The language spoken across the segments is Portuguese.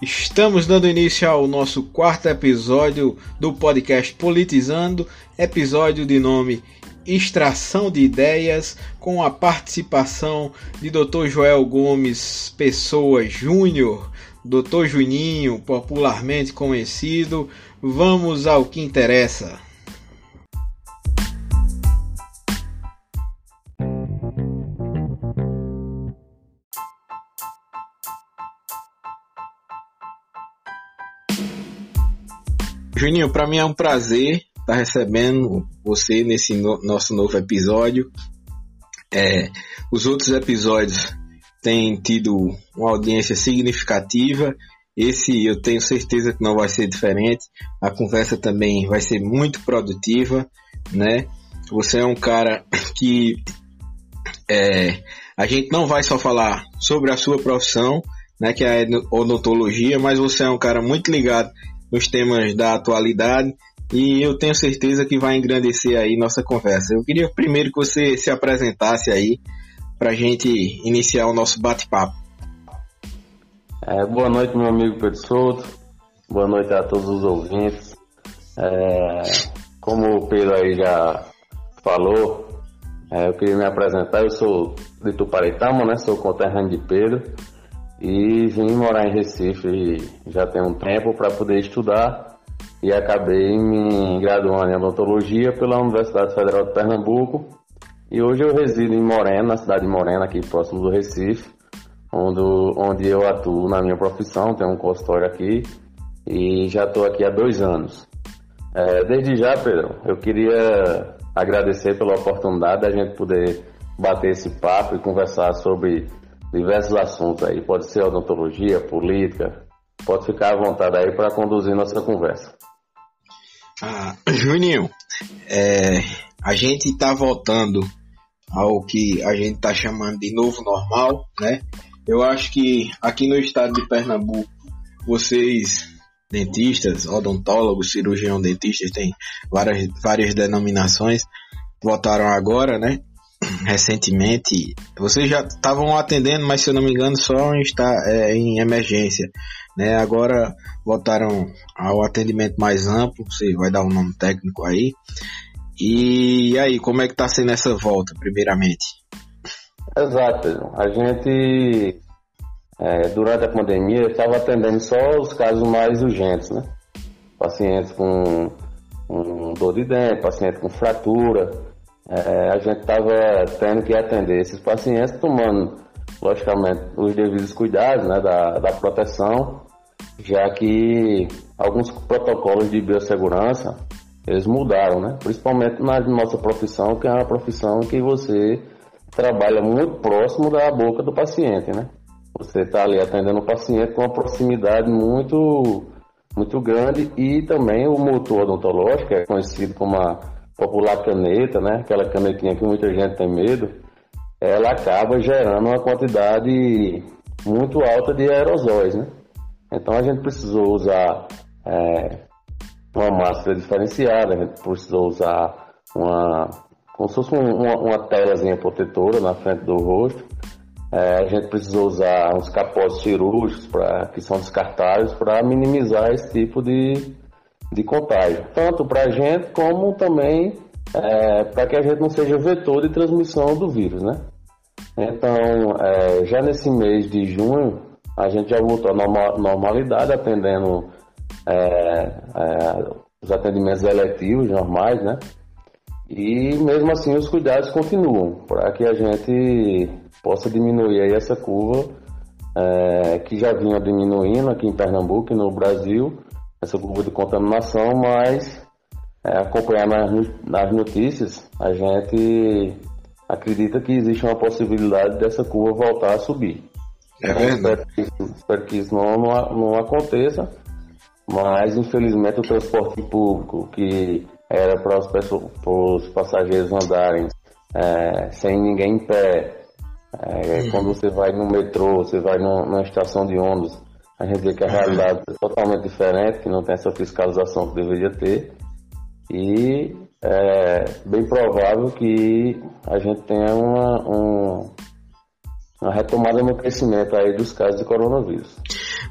Estamos dando início ao nosso quarto episódio do podcast Politizando, episódio de nome Extração de Ideias, com a participação de Dr. Joel Gomes Pessoa Júnior, Dr. Juninho, popularmente conhecido. Vamos ao que interessa. Juninho, para mim é um prazer estar tá recebendo você nesse no nosso novo episódio. É, os outros episódios têm tido uma audiência significativa. Esse eu tenho certeza que não vai ser diferente. A conversa também vai ser muito produtiva, né? Você é um cara que é, a gente não vai só falar sobre a sua profissão, né, que é a odontologia, mas você é um cara muito ligado nos temas da atualidade e eu tenho certeza que vai engrandecer aí nossa conversa. Eu queria primeiro que você se apresentasse aí para a gente iniciar o nosso bate-papo. É, boa noite, meu amigo Pedro Souto. Boa noite a todos os ouvintes. É, como o Pedro aí já falou, é, eu queria me apresentar. Eu sou de Tuparetama, né? Sou conterrâneo de Pedro e vim morar em Recife já tem um tempo para poder estudar. E acabei me graduando em odontologia pela Universidade Federal de Pernambuco. E hoje eu resido em Morena, na cidade de Morena, aqui próximo do Recife, onde, onde eu atuo na minha profissão, tenho um consultório aqui. E já estou aqui há dois anos. É, desde já, Pedro, eu queria agradecer pela oportunidade da gente poder bater esse papo e conversar sobre diversos assuntos aí. Pode ser odontologia, política. Pode ficar à vontade aí para conduzir nossa conversa. Ah, Juninho, é, a gente está voltando ao que a gente está chamando de novo normal, né? Eu acho que aqui no estado de Pernambuco, vocês, dentistas, odontólogos, cirurgião dentistas, tem várias, várias denominações, votaram agora, né? Recentemente, vocês já estavam atendendo, mas se eu não me engano, só está é, em emergência. Né? Agora voltaram ao atendimento mais amplo, você vai dar um nome técnico aí. E aí, como é que está sendo essa volta, primeiramente? Exato, a gente é, durante a pandemia estava atendendo só os casos mais urgentes, né? Pacientes com, com dor de dente, paciente com fratura, é, a gente estava tendo que atender esses pacientes tomando, logicamente, os devidos cuidados né, da, da proteção, já que alguns protocolos de biossegurança eles mudaram, né? principalmente na nossa profissão, que é uma profissão que você trabalha muito próximo da boca do paciente. Né? Você está ali atendendo o paciente com uma proximidade muito, muito grande e também o motor odontológico, é conhecido como a popular caneta, né? Aquela canetinha que muita gente tem medo, ela acaba gerando uma quantidade muito alta de aerosóis, né? Então a gente precisou usar é, uma máscara diferenciada, a gente precisou usar uma como se fosse uma, uma telazinha protetora na frente do rosto. É, a gente precisou usar uns capós cirúrgicos pra, que são descartáveis para minimizar esse tipo de, de contágio, tanto para a gente como também é, para que a gente não seja vetor de transmissão do vírus, né? Então, é, já nesse mês de junho, a gente já voltou à normalidade, atendendo é, é, os atendimentos eletivos normais, né? E mesmo assim os cuidados continuam para que a gente possa diminuir aí essa curva é, que já vinha diminuindo aqui em Pernambuco e no Brasil essa curva de contaminação, mas é, acompanhar nas, nas notícias, a gente acredita que existe uma possibilidade dessa curva voltar a subir. É verdade. Espero que, espero que isso não, não, não aconteça, mas infelizmente o transporte público que era para os, passageiros andarem é, sem ninguém em pé, é, quando você vai no metrô, você vai numa estação de ônibus, a gente vê que a realidade é totalmente diferente, que não tem essa fiscalização que deveria ter. E é bem provável que a gente tenha uma, um, uma retomada no crescimento aí dos casos de coronavírus.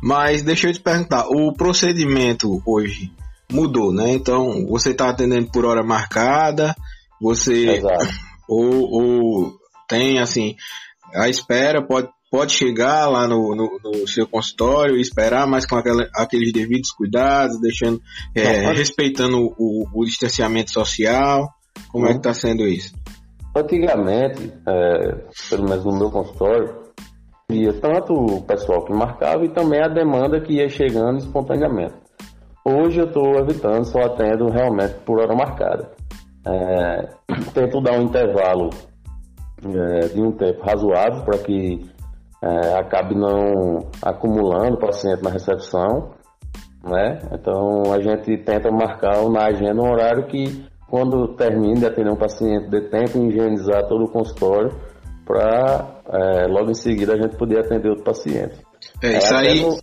Mas deixa eu te perguntar, o procedimento hoje mudou, né? Então, você está atendendo por hora marcada, você ou, ou, tem assim a espera pode pode chegar lá no, no, no seu consultório e esperar, mas com aquela, aqueles devidos cuidados, deixando é, respeitando o, o, distanciamento social. Como é que está sendo isso? Antigamente, é, pelo menos no meu consultório, ia tanto o pessoal que marcava e também a demanda que ia chegando espontaneamente. Hoje eu estou evitando, só atendo realmente por hora marcada. É, tento dar um intervalo é, de um tempo razoável para que é, acabe não acumulando paciente na recepção, né? Então a gente tenta marcar na agenda um horário que quando termine de atender um paciente, dê tempo em higienizar todo o consultório para é, logo em seguida a gente poder atender outro paciente. É, isso aí, no...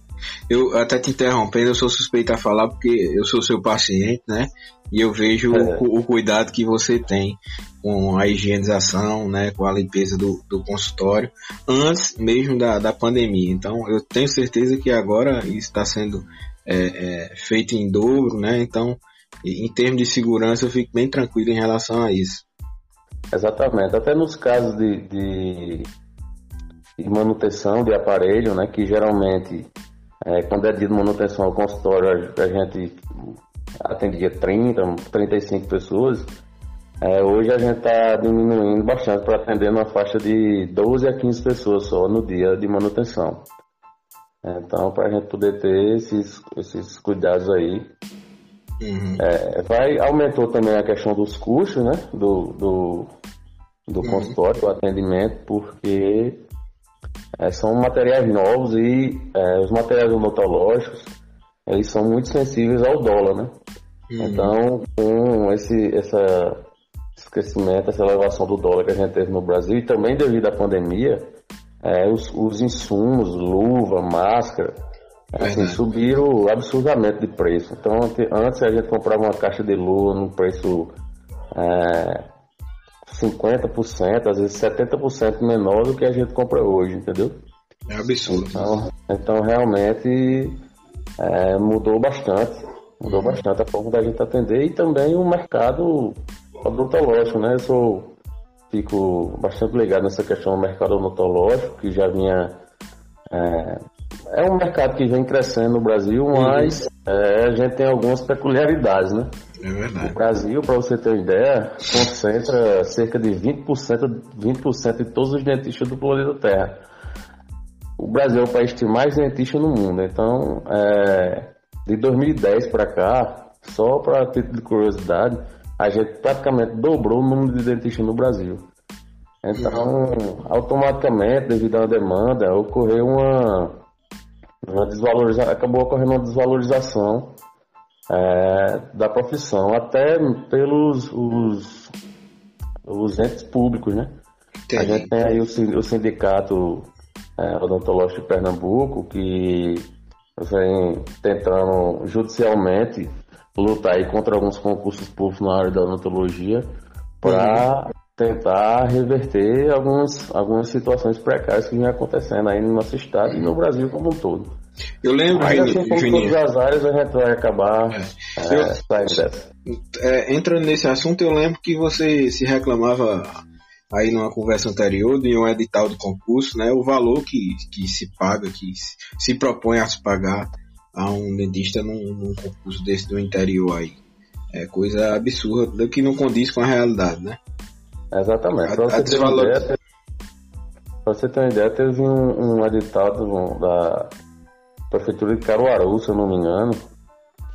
eu até te interrompendo, eu sou suspeito a falar porque eu sou seu paciente, né? E eu vejo é. o, o, cuidado que você tem com a higienização, né? Com a limpeza do, do consultório, antes mesmo da, da pandemia. Então, eu tenho certeza que agora isso está sendo é, é, feito em dobro, né? Então, em termos de segurança, eu fico bem tranquilo em relação a isso. Exatamente. Até nos casos de, de, de manutenção de aparelho, né? Que geralmente, é, quando é dia de manutenção ao consultório, a, a gente atendia 30, 35 pessoas. É, hoje a gente está diminuindo bastante para atender uma faixa de 12 a 15 pessoas só no dia de manutenção. Então, para a gente poder ter esses, esses cuidados aí. Uhum. É, vai, aumentou também a questão dos custos, né? Do, do, do uhum. consultório, do atendimento, porque é, são materiais novos e é, os materiais odontológicos eles são muito sensíveis ao dólar, né? Uhum. Então, com esse, essa, esse crescimento, essa elevação do dólar que a gente teve no Brasil e também devido à pandemia, é, os, os, insumos, luva, máscara, assim, subiram absurdamente de preço. Então, antes a gente comprava uma caixa de luva num preço é, 50%, às vezes 70% menor do que a gente compra hoje, entendeu? É absurdo. Então, então realmente é, mudou bastante. Mudou uhum. bastante a forma da gente atender e também o mercado odontológico, né? Eu sou, fico bastante ligado nessa questão do mercado odontológico, que já vinha. É, é um mercado que vem crescendo no Brasil, uhum. mas é, a gente tem algumas peculiaridades, né? É verdade. O Brasil, para você ter uma ideia, concentra cerca de 20%, 20 de todos os dentistas do planeta Terra. O Brasil é o país que tem mais dentistas no mundo, então é, de 2010 para cá, só para título de curiosidade, a gente praticamente dobrou o número de dentistas no Brasil. Então, automaticamente, devido à demanda, ocorreu uma, uma desvalorização, acabou ocorrendo uma desvalorização é, da profissão, até pelos os, os entes públicos, né? Entendi. A gente tem aí o, o sindicato é, odontológico de Pernambuco, que vem tentando judicialmente lutar aí contra alguns concursos públicos na área da odontologia para uhum. tentar reverter algumas, algumas situações precárias que vem acontecendo aí no nosso estado e no Brasil como um todo. Eu lembro, Mas, assim, como todas as áreas, a gente vai acabar é. É, eu, saindo dessa. É, entrando nesse assunto, eu lembro que você se reclamava aí numa conversa anterior de um edital de concurso, né, o valor que, que se paga, que se propõe a se pagar a um dentista num, num concurso desse do interior aí. É coisa absurda que não condiz com a realidade, né? Exatamente. Para você, ter uma ideia, você ter uma ideia, teve um, um edital do, da Prefeitura de Caruaru, se eu não me engano,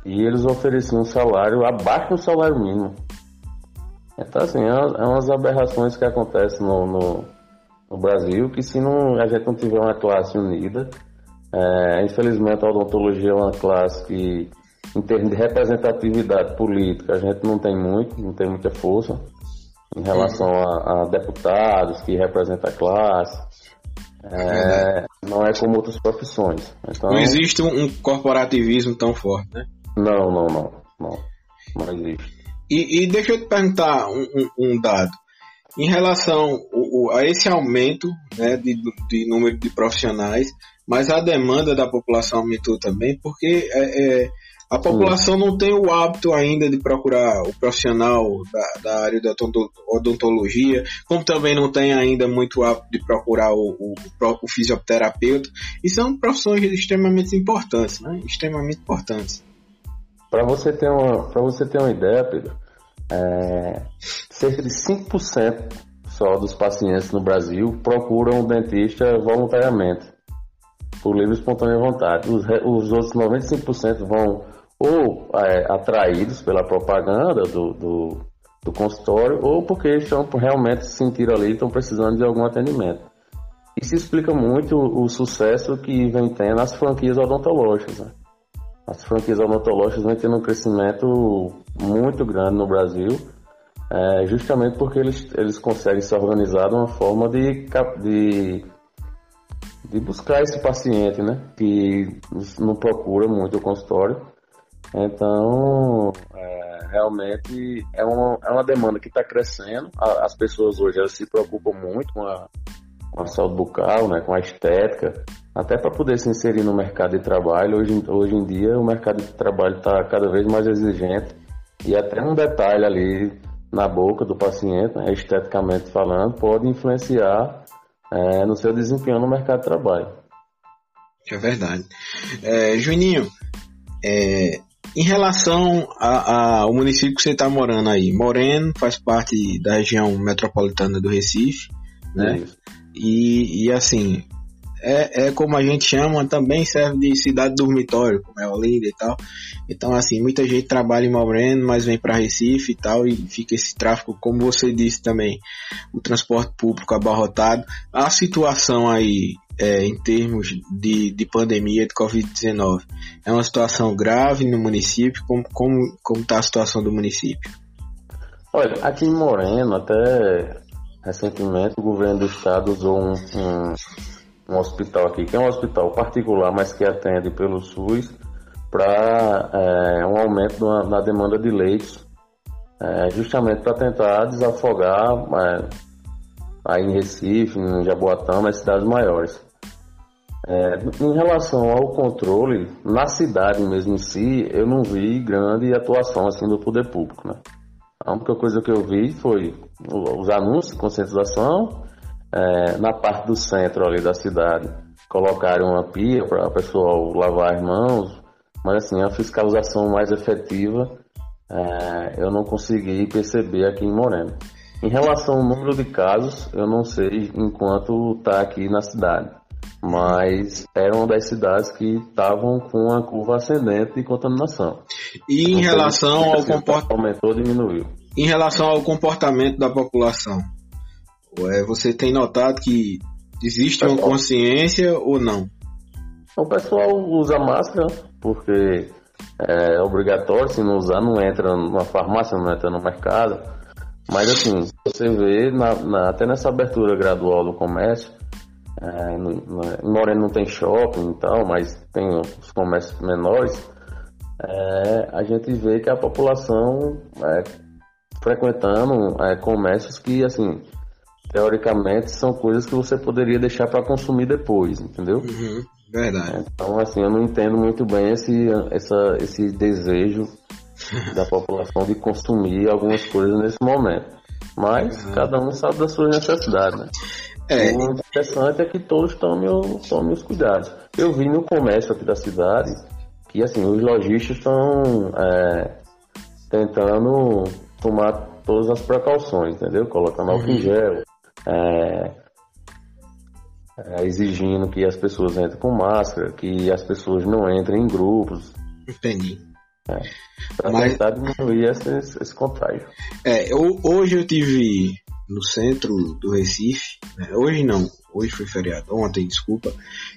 e eles ofereciam um salário abaixo do salário mínimo. Então, assim, é, é umas aberrações que acontecem no, no, no, Brasil que se não, a gente não tiver uma classe unida, é, infelizmente a odontologia é uma classe que, em termos de representatividade política, a gente não tem muito, não tem muita força em relação a, a deputados que representam a classe. É, não é como outras profissões. Então, não existe um corporativismo tão forte, né? Não, não, não. Não, não existe. E, e deixa eu te perguntar um, um, um dado. Em relação a esse aumento né, de, de número de profissionais, mas a demanda da população aumentou também, porque é, é, a população não tem o hábito ainda de procurar o profissional da, da área da odontologia, como também não tem ainda muito hábito de procurar o, o, o fisioterapeuta, e são profissões extremamente importantes, né? Extremamente importantes. Para você ter uma, você ter uma ideia, Pedro, é, cerca de 5% só dos pacientes no Brasil procuram um dentista voluntariamente, por livre e espontânea vontade. Os, os outros 95% vão ou é, atraídos pela propaganda do, do, do, consultório, ou porque estão realmente se sentiram ali estão precisando de algum atendimento. Isso explica muito o, o sucesso que vem tendo as franquias odontológicas. Né? As franquias odontológicas vêm tendo um crescimento muito grande no Brasil, é, justamente porque eles, eles conseguem se organizar de uma forma de, de, de buscar esse paciente, né? Que não procura muito o consultório. Então, é, realmente é uma, é uma demanda que está crescendo. As pessoas hoje elas se preocupam muito com a, com a saúde bucal, né, com a estética, até para poder se inserir no mercado de trabalho. Hoje, hoje em dia o mercado de trabalho está cada vez mais exigente e até um detalhe ali na boca do paciente, né, esteticamente falando, pode influenciar é, no seu desempenho no mercado de trabalho. É verdade. É, Juninho, é, em relação a, a, ao município que você está morando aí, Moreno faz parte da região metropolitana do Recife, né? Isso. E, e assim, é, é como a gente chama, também serve de cidade dormitório, como é Olinda e tal. Então, assim, muita gente trabalha em Moreno, mas vem para Recife e tal, e fica esse tráfego, como você disse também, o transporte público abarrotado. A situação aí, é, em termos de, de pandemia de Covid-19, é uma situação grave no município? Como está como, como tá a situação do município? Olha, aqui em Moreno, até recentemente, o governo do estado usou um, um, um hospital aqui, que é um hospital particular, mas que atende pelo SUS, para é, um aumento na, na, demanda de leitos, é, justamente para tentar desafogar é, aí em Recife, em Jaboatão, nas cidades maiores. É, em relação ao controle, na cidade mesmo em si, eu não vi grande atuação assim do poder público, né? A única coisa que eu vi foi os anúncios de conscientização, é, na parte do centro ali da cidade, colocaram uma pia para o pessoal lavar as mãos, mas assim, a fiscalização mais efetiva é, eu não consegui perceber aqui em Moreno. Em relação ao número de casos, eu não sei enquanto está aqui na cidade mas era uma das cidades que estavam com a curva ascendente de contaminação. E em então, relação ao comportamento aumentou, diminuiu. Em relação ao comportamento da população, é, você tem notado que existe uma consciência ou não? O pessoal usa máscara porque é obrigatório, se não usar não entra numa farmácia, não entra no mercado. Mas assim, você vê na, na, até nessa abertura gradual do comércio, é, em Moreno não tem shopping e tal, mas tem os comércios menores. É, a gente vê que a população é, frequentando é, comércios que, assim, teoricamente são coisas que você poderia deixar para consumir depois, entendeu? Uhum, verdade. Então, assim, eu não entendo muito bem esse, essa, esse desejo da população de consumir algumas coisas nesse momento. Mas uhum. cada um sabe das suas necessidades, né? É. O interessante é que todos tomem, tomem os cuidados. Eu vi no comércio aqui da cidade que assim, os lojistas estão é, tentando tomar todas as precauções, entendeu? Colocando álcool em uhum. gel, é, é, exigindo que as pessoas entrem com máscara, que as pessoas não entrem em grupos. Entendi. É, para Mas... tentar diminuir esse, esse contágio. É, eu, hoje eu tive no centro do Recife. Né? Hoje não, hoje foi feriado, ontem, desculpa.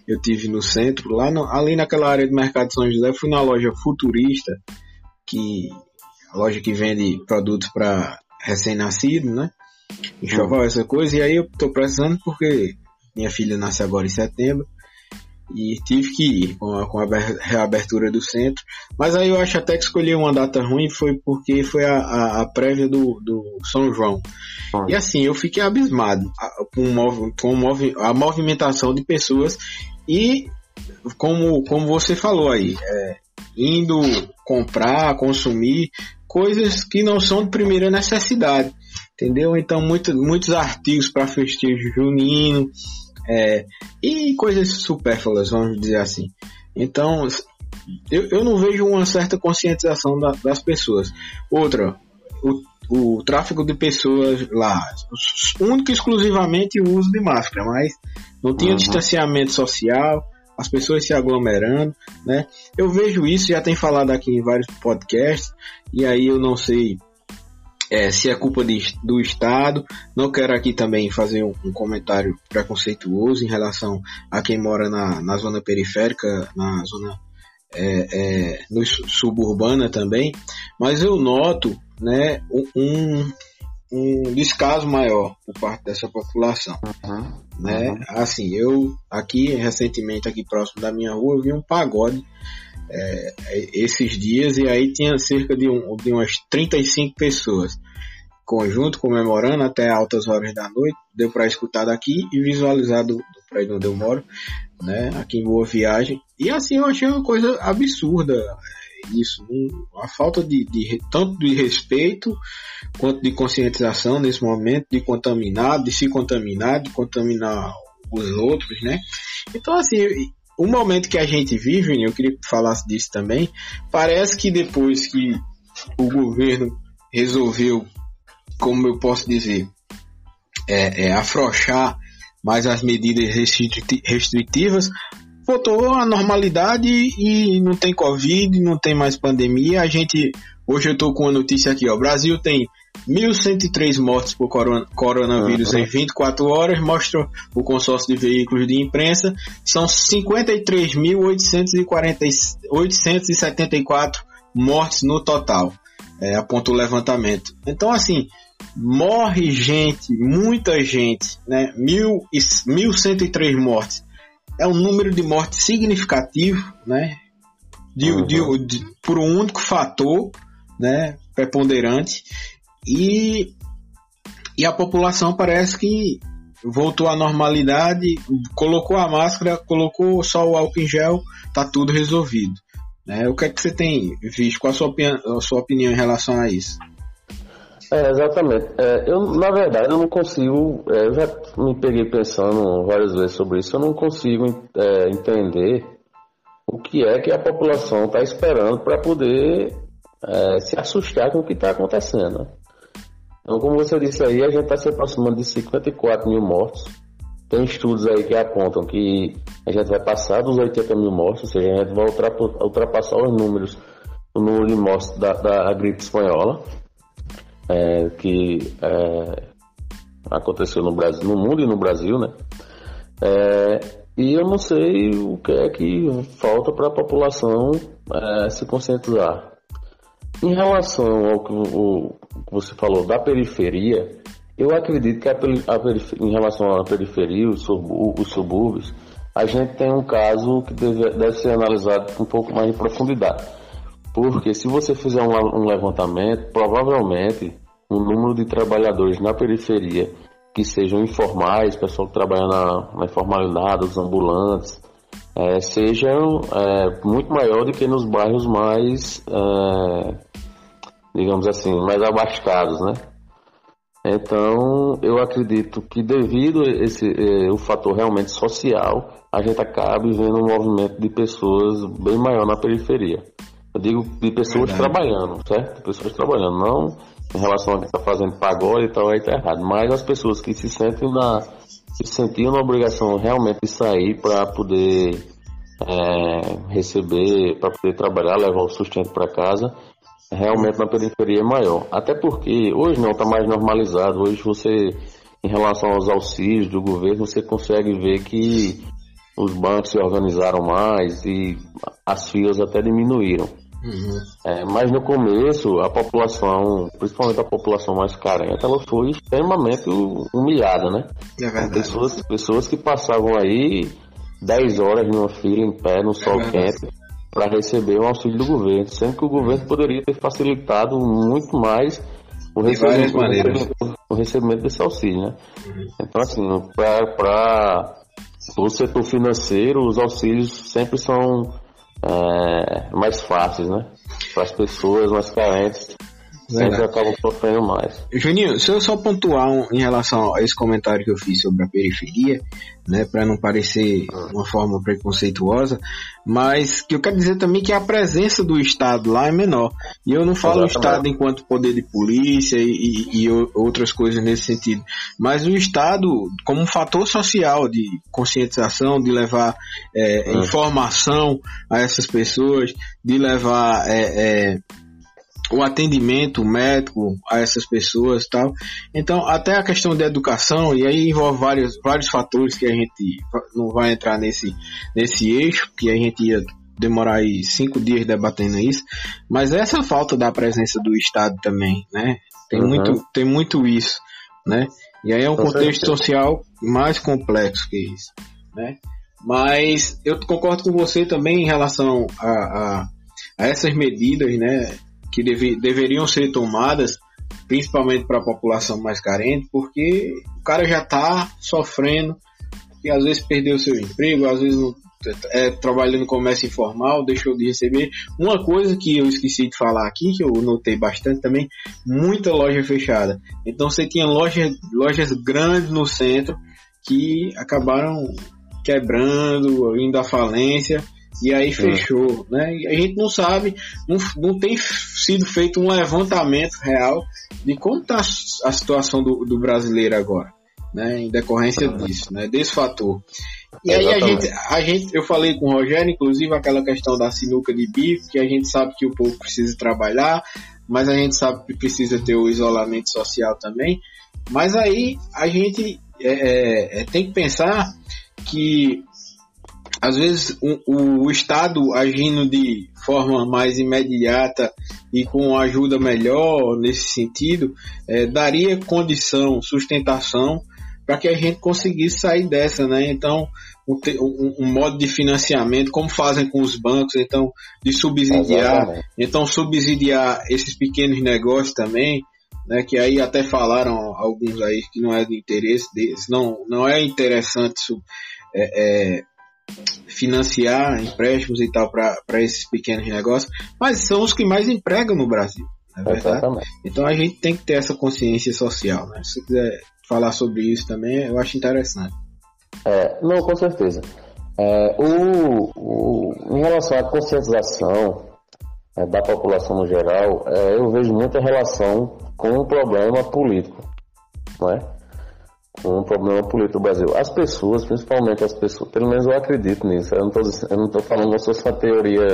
Eu tive no centro, lá no, ali naquela área do Mercado São José, fui na loja Futurista, que a loja que vende produtos para recém-nascido, né? Enxoval, hum. essa coisa. E aí eu tô precisando porque minha filha nasce agora em setembro e tive que ir com a, com a reabertura do centro. Mas aí eu acho até que escolhi uma data ruim foi porque foi a, a, a prévia do, do São João. Ah. E assim, eu fiquei abismado com, com a movimentação de pessoas e como, como você falou aí, é, indo comprar, consumir coisas que não são de primeira necessidade, entendeu? Então, muito, muitos artigos para festejo junino é, e coisas supérfluas, vamos dizer assim. Então, eu, eu não vejo uma certa conscientização da, das pessoas. Outra, o, o tráfico de pessoas lá, único e exclusivamente o uso de máscara, mas não tinha uhum. distanciamento social, as pessoas se aglomerando, né? Eu vejo isso, já tem falado aqui em vários podcasts, e aí eu não sei é, se é culpa de, do Estado. Não quero aqui também fazer um, um, comentário preconceituoso em relação a quem mora na, na zona periférica, na zona é, é, no suburbana também, mas eu noto né, um, um descaso maior por parte dessa população. Uhum, né? Uhum. Assim, eu aqui recentemente, aqui próximo da minha rua, eu vi um pagode é, esses dias e aí tinha cerca de, um, de umas 35 pessoas conjunto comemorando até altas horas da noite. Deu para escutar daqui e visualizar do, do prédio onde eu moro, né? Aqui em Boa Viagem. E assim eu achei uma coisa absurda isso, um, a falta de, de, tanto de respeito quanto de conscientização nesse momento, de contaminar, de se contaminar, de contaminar os outros, né? Então assim, o momento que a gente vive, eu queria que falasse disso também, parece que depois que o governo resolveu como eu posso dizer, é, é, afrouxar mais as medidas restritivas, voltou à normalidade e não tem Covid, não tem mais pandemia. A gente, hoje eu estou com uma notícia aqui, ó, o Brasil tem 1.103 mortes por coronavírus uhum. em 24 horas, mostra o consórcio de veículos de imprensa, são 53.874 mortes no total, é, aponta o levantamento. Então, assim, morre gente, muita gente, né? Mil, 1.103 mortes. É um número de mortes significativo, né? De, uhum. de, de, por um único fator, né? Preponderante. E, e a população parece que voltou à normalidade, colocou a máscara, colocou só o álcool em gel, tá tudo resolvido. Né? O que é que você tem visto? Qual a sua, a sua opinião em relação a isso? É, exatamente. É, eu, na verdade, eu não consigo. É, eu já me peguei pensando várias vezes sobre isso. Eu não consigo é, entender o que é que a população está esperando para poder é, se assustar com o que está acontecendo. Então, como você disse aí, a gente está se aproximando de 54 mil mortos. Tem estudos aí que apontam que a gente vai passar dos 80 mil mortos, ou seja, a gente vai ultrapassar os números, o número de mortos da, da gripe espanhola é, que é, aconteceu no Brasil, no mundo e no Brasil, né? É, e eu não sei o que é que falta para a população é, se conscientizar. Em relação ao que, o, você falou da periferia, eu acredito que a, a em relação à periferia, os, os subúrbios, a gente tem um caso que deve, deve ser analisado com um pouco mais de profundidade. Porque se você fizer um, um levantamento, provavelmente o número de trabalhadores na periferia que sejam informais, pessoal que trabalha na, na informalidade, os ambulantes, é, sejam é, muito maior do que nos bairros mais, é, digamos assim, mais abastados, né? Então, eu acredito que devido a esse é, o fator realmente social, a gente acaba vendo um movimento de pessoas bem maior na periferia. Eu digo de pessoas Verdade. trabalhando, certo? Pessoas trabalhando, não em relação a quem está fazendo pagode e tal, aí tá errado. Mas as pessoas que se sentem na. Se sentiam na obrigação realmente de sair para poder é, receber, para poder trabalhar, levar o sustento para casa, realmente na periferia é maior. Até porque hoje não está mais normalizado. Hoje você, em relação aos auxílios do governo, você consegue ver que os bancos se organizaram mais e as filas até diminuíram. Uhum. É, mas no começo, a população, principalmente a população mais carente, ela foi extremamente humilhada, né? É verdade. Pessoas, pessoas que passavam aí 10 horas numa fila em pé, no é sol quente, para receber o auxílio do governo, sendo que o governo poderia ter facilitado muito mais o recebimento, o recebimento, o recebimento desse auxílio, né? Uhum. Então, assim, para o setor financeiro, os auxílios sempre são é, mais fáceis, né? Para as pessoas mais carentes sempre acabam sofrendo mais. Juninho, se eu só pontuar um, em relação a esse comentário que eu fiz sobre a periferia, né, para não parecer uma forma preconceituosa, mas que eu quero dizer também que a presença do Estado lá é menor. E eu não falo o Estado enquanto poder de polícia e, e, e, outras coisas nesse sentido, mas o Estado como um fator social de conscientização, de levar é, ah. informação a essas pessoas, de levar é, é, o atendimento médico a essas pessoas tal. Então, até a questão da educação, e aí envolve vários, vários fatores que a gente não vai entrar nesse, nesse eixo, que a gente ia demorar aí cinco dias debatendo isso, mas essa falta da presença do Estado também, né? Tem, uhum. muito, tem muito isso, né? E aí é um Com contexto certeza. social mais complexo que isso, né? Mas eu concordo com você também em relação a, a, a essas medidas, né? que deve, deveriam ser tomadas, principalmente para a população mais carente, porque o cara já está sofrendo, e às vezes perdeu seu emprego, às vezes não, é, trabalhando no comércio informal, deixou de receber. Uma coisa que eu esqueci de falar aqui, que eu notei bastante também, muita loja fechada. Então você tinha lojas, lojas grandes no centro que acabaram quebrando, indo à falência, e aí fechou, é. né? E a gente não sabe, não, não tem sido feito um levantamento real de como está a situação do, do brasileiro agora, né? Em decorrência disso, né? Desse fator. E aí a gente, a gente, eu falei com o Rogério, inclusive aquela questão da sinuca de bico, que a gente sabe que o povo precisa trabalhar, mas a gente sabe que precisa ter o isolamento social também. Mas aí a gente é, é, é tem que pensar que às vezes o, o, Estado agindo de forma mais imediata e com ajuda melhor nesse sentido, é, daria condição, sustentação para que a gente conseguisse sair dessa, né? Então, um, um, um, modo de financiamento, como fazem com os bancos, então, de subsidiar, Exatamente. então subsidiar esses pequenos negócios também, né? Que aí até falaram alguns aí que não é de interesse deles, não, não é interessante é, é, financiar empréstimos e tal para esses pequenos negócios, mas são os que mais empregam no Brasil. É verdade? Então a gente tem que ter essa consciência social. Né? Se você quiser falar sobre isso também, eu acho interessante. É, não, com certeza. É, o, o, em relação à conscientização é, da população no geral, é, eu vejo muita relação com o problema político. Não é? um problema político do Brasil. As pessoas, principalmente as pessoas, pelo menos eu acredito nisso, eu não estou falando da sua teoria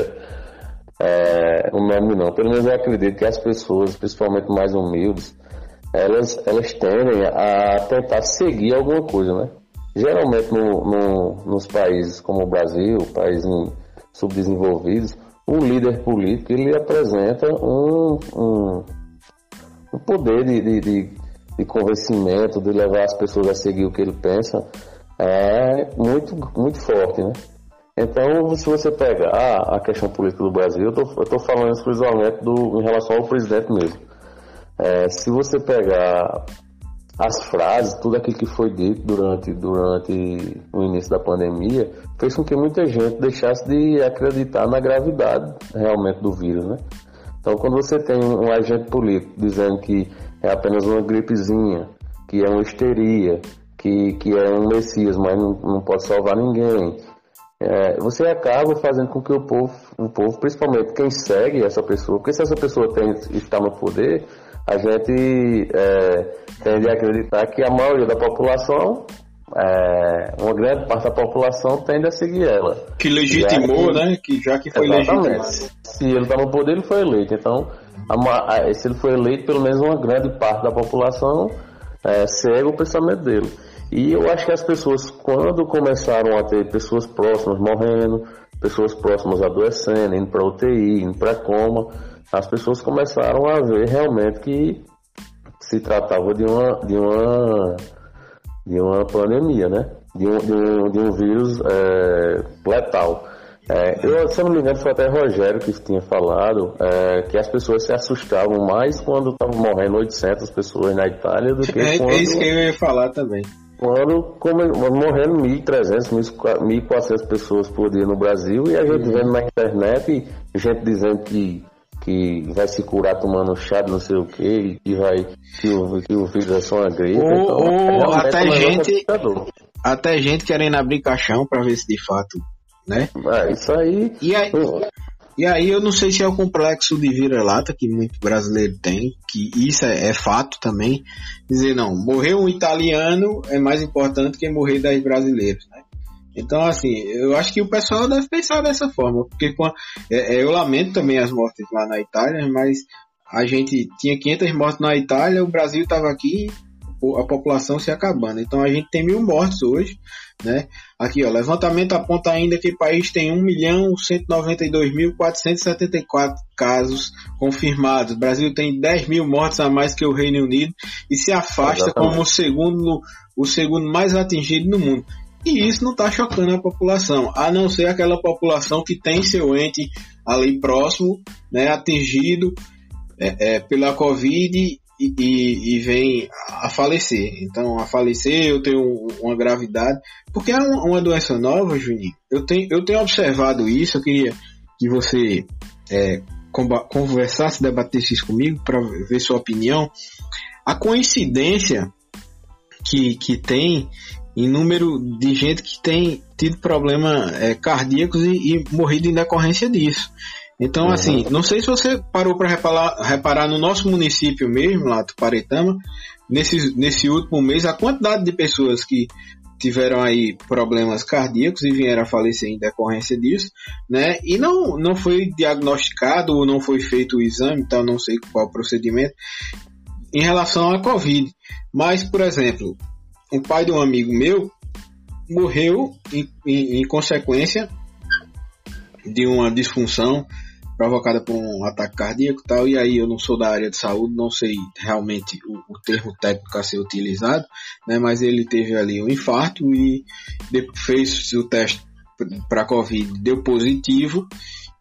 é, unânime não, pelo menos eu acredito que as pessoas, principalmente mais humildes, elas, elas tendem a tentar seguir alguma coisa, né? Geralmente no, no, nos países como o Brasil, países subdesenvolvidos, o líder político ele apresenta um, um, um poder de, de, de de convencimento, de levar as pessoas a seguir o que ele pensa, é muito, muito forte, né? Então, se você pegar ah, a questão política do Brasil, eu estou falando exclusivamente do, em relação ao presidente mesmo. É, se você pegar as frases, tudo aquilo que foi dito durante, durante o início da pandemia, fez com que muita gente deixasse de acreditar na gravidade realmente do vírus, né? Então, quando você tem um agente político dizendo que é apenas uma gripezinha, que é uma histeria, que, que é um Messias, mas não, não pode salvar ninguém. É, você acaba fazendo com que o povo, o povo, principalmente quem segue essa pessoa, porque se essa pessoa tem, está no poder, a gente é, tende a acreditar que a maioria da população, é, uma grande parte da população tende a seguir ela. Que legitimou, que, né? Que já que foi legitimado. Se ele está no poder, ele foi eleito. Então, a, se ele foi eleito, pelo menos uma grande parte da população é, segue o pensamento dele. E eu acho que as pessoas, quando começaram a ter pessoas próximas morrendo, pessoas próximas adoecendo, indo para UTI, indo para coma, as pessoas começaram a ver realmente que se tratava de uma, de uma, de uma pandemia, né? De um, de um, de um vírus é, letal. É, eu, se eu não me engano, foi até Rogério que tinha falado é, que as pessoas se assustavam mais quando estavam morrendo 800 pessoas na Itália do que é, quando... É isso que eu ia falar também. Um ano morrendo 1.300, 1.400 pessoas por dia no Brasil e a gente uhum. vendo na internet gente dizendo que, que vai se curar tomando chá não sei o que, que vai que o, que o vírus é só uma gripe. Ou, então, ou até é gente até gente querendo abrir caixão para ver se de fato, né? É, isso aí. E aí, e aí eu não sei se é o complexo de vira-lata que muito brasileiro tem, que isso é, é, fato também. Dizer, não, morrer um italiano é mais importante que morrer 10 brasileiros, né? Então, assim, eu acho que o pessoal deve pensar dessa forma, porque é, é, eu lamento também as mortes lá na Itália, mas a gente tinha 500 mortes na Itália, o Brasil estava aqui, a população se acabando. Então a gente tem mil mortes hoje, né? Aqui, ó, levantamento aponta ainda que o país tem 1.192.474 casos confirmados. O Brasil tem 10 mil mortes a mais que o Reino Unido e se afasta Exatamente. como o segundo, o segundo mais atingido no mundo. E isso não está chocando a população, a não ser aquela população que tem seu ente ali próximo, né, atingido é, é, pela Covid e, e, vem a falecer. Então, a falecer, eu tenho uma gravidade. Porque é uma, uma doença nova, Juninho. Eu tenho, eu tenho observado isso. Eu queria que você é, conversasse, debatesse isso comigo para ver sua opinião. A coincidência que, que tem em número de gente que tem tido problemas é, cardíacos e, e morrido em decorrência disso. Então, uhum. assim, não sei se você parou para reparar, reparar no nosso município mesmo, lá do Paretama, nesse, nesse último mês, a quantidade de pessoas que tiveram aí problemas cardíacos e vieram a falecer em decorrência disso, né? E não, não foi diagnosticado ou não foi feito o exame, então não sei qual procedimento em relação à Covid. Mas, por exemplo, o pai de um amigo meu morreu em, em, em consequência de uma disfunção provocada por um ataque cardíaco e tal, e aí eu não sou da área de saúde, não sei realmente o, o termo técnico a ser utilizado, né, mas ele teve ali um infarto e fez o teste para Covid, deu positivo,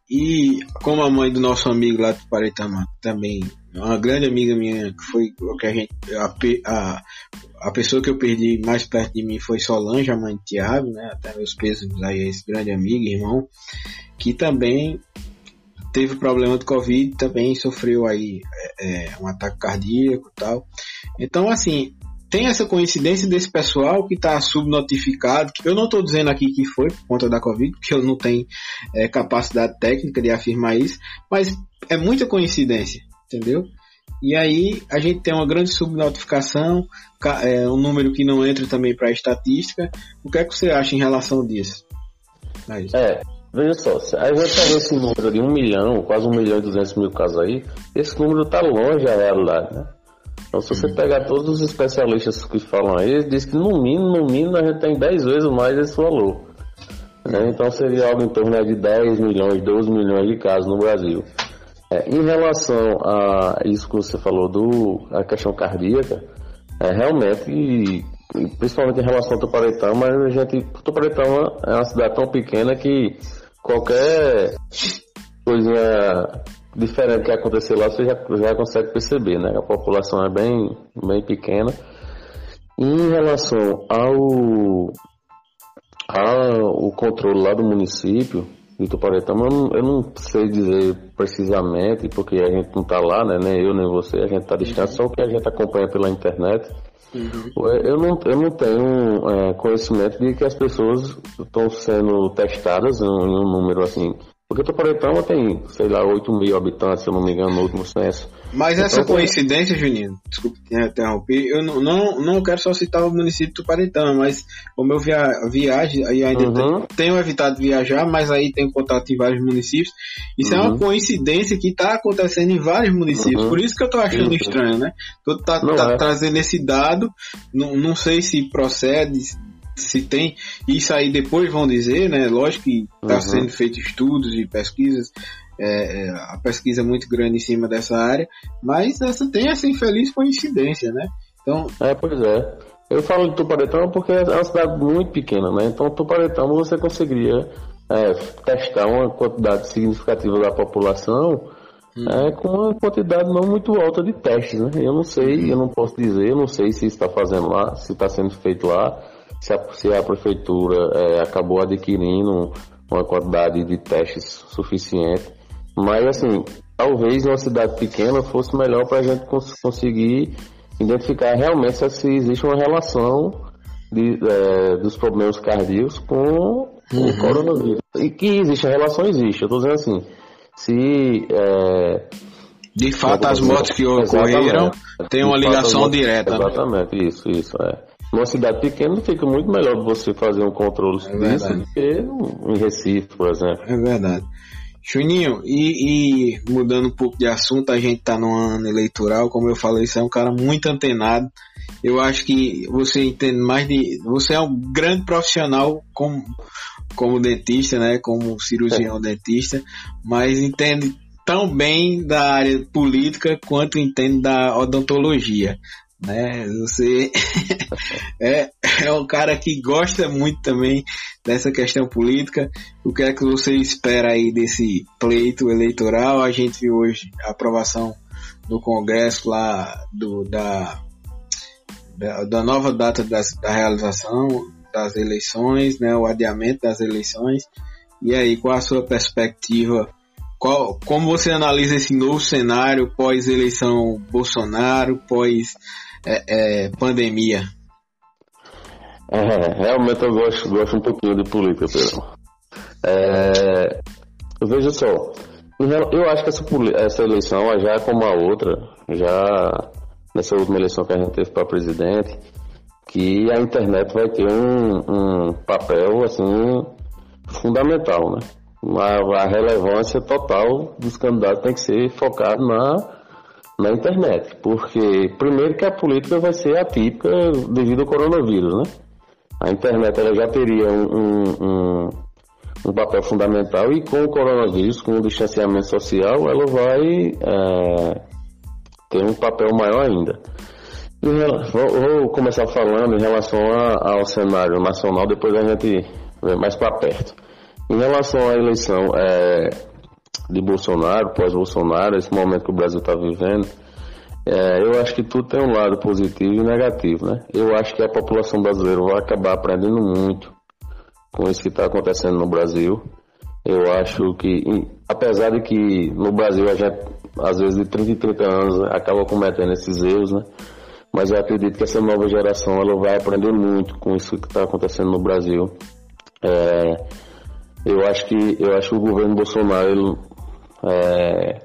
e como a mãe do nosso amigo lá de Paretama também, uma grande amiga minha, que foi o que a gente, a, a, a pessoa que eu perdi mais perto de mim foi Solange, a mãe de Tiago, né, até meus pesos aí esse grande amigo, irmão, que também teve problema de Covid, também sofreu aí é, é, um ataque cardíaco e tal. Então, assim, tem essa coincidência desse pessoal que está subnotificado, que eu não estou dizendo aqui que foi por conta da Covid, porque eu não tenho é, capacidade técnica de afirmar isso, mas é muita coincidência, entendeu? E aí a gente tem uma grande subnotificação, é, um número que não entra também para a estatística. O que é que você acha em relação disso? É, Veja só, a gente pega esse número de 1 milhão, quase 1 milhão e 200 mil casos aí, esse número está longe da realidade, né? Então, se você uhum. pegar todos os especialistas que falam aí, eles dizem que no mínimo, no mínimo, a gente tem 10 vezes mais esse valor. Né? Então, seria algo em torno de 10 milhões, 12 milhões de casos no Brasil. É, em relação a isso que você falou, do, a questão cardíaca, é, realmente principalmente em relação ao Tuparetama, mas a gente, Tuparetama é uma cidade tão pequena que qualquer coisa diferente que acontecer lá você já, já consegue perceber, né? A população é bem, bem pequena. Em relação ao, ao controle lá do município de Tuparetama, eu eu não sei dizer precisamente, porque a gente não está lá, né? Nem eu, nem você, a gente está distante, só o que a gente acompanha pela internet. Uhum. Eu, não, eu não tenho é, conhecimento de que as pessoas estão sendo testadas em um número assim porque Tuparetama tem, sei lá, 8 mil habitantes, se eu não me engano, no último censo. Mas essa coincidência, Juninho, desculpe interromper, eu não, não, não quero só citar o município de Tuparetama, mas como eu via, viajo e ainda uhum. tenho, evitado viajar, mas aí tenho contato em vários municípios, isso uhum. é uma uhum. coincidência que está acontecendo em vários municípios, uhum. por isso que eu estou achando estranho, né? Tô tá, tá é. trazendo esse dado, não, não sei se procede, se tem isso aí depois vão dizer, né? Lógico que está uhum. sendo feito estudos e pesquisas, é, é, a pesquisa é muito grande em cima dessa área, mas essa tem essa infeliz coincidência, né? Então, é, pois é. Eu falo de Tuparetama porque é uma cidade muito pequena, né? Então, Tuparetama você conseguiria é, testar uma quantidade significativa da população hum. é, com uma quantidade não muito alta de testes, né? Eu não sei, eu não posso dizer, eu não sei se está fazendo lá, se está sendo feito lá, se a, se a prefeitura é, acabou adquirindo uma quantidade de testes suficiente. Mas assim, talvez uma cidade pequena fosse melhor para a gente cons conseguir identificar realmente se existe uma relação de, é, dos problemas cardíacos com uhum. o coronavírus. E que existe a relação, existe. Eu estou dizendo assim, se... É, de fato, as mortes que ocorreram têm uma ligação mortes, direta. Né? Exatamente, né? isso, isso, é. Numa cidade pequena fica muito melhor você fazer um controle é disso do que em Recife, por exemplo. É verdade. Juninho, e, e, mudando um pouco de assunto, a gente tá no ano eleitoral, como eu falei, você é um cara muito antenado. Eu acho que você entende mais de. Você é um grande profissional como, como dentista, né? Como cirurgião é. dentista, mas entende tão bem da área política quanto entende da odontologia né? Você é, é um cara que gosta muito também dessa questão política. O que é que você espera aí desse pleito eleitoral? A gente viu hoje a aprovação do Congresso lá do, da, da, da nova data das, da realização das eleições, né? O adiamento das eleições. E aí, qual a sua perspectiva qual, como você analisa esse novo cenário pós-eleição Bolsonaro, pós é, é, pandemia? É, realmente eu gosto, gosto um pouquinho de política, Pedro. É, veja só, eu acho que essa, essa eleição, já como a outra, já nessa última eleição que a gente teve para presidente, que a internet vai ter um, um papel assim fundamental, né? A, a relevância total dos candidatos tem que ser focado na na internet, porque primeiro que a política vai ser atípica devido ao coronavírus, né? A internet ela já teria um, um, um papel fundamental e com o coronavírus, com o distanciamento social, ela vai é, ter um papel maior ainda. Vou, vou, começar falando em relação a, ao cenário nacional, depois a gente vem mais para perto. Em relação à eleição é, de Bolsonaro, pós-Bolsonaro, esse momento que o Brasil está vivendo, é, eu acho que tudo tem um lado positivo e negativo, né? Eu acho que a população brasileira vai acabar aprendendo muito com isso que está acontecendo no Brasil. Eu acho que, apesar de que no Brasil a gente, às vezes, de 30 em 30 anos, acaba cometendo esses erros, né? Mas eu acredito que essa nova geração ela vai aprender muito com isso que está acontecendo no Brasil. É, eu acho que eu acho que o governo Bolsonaro ele, é,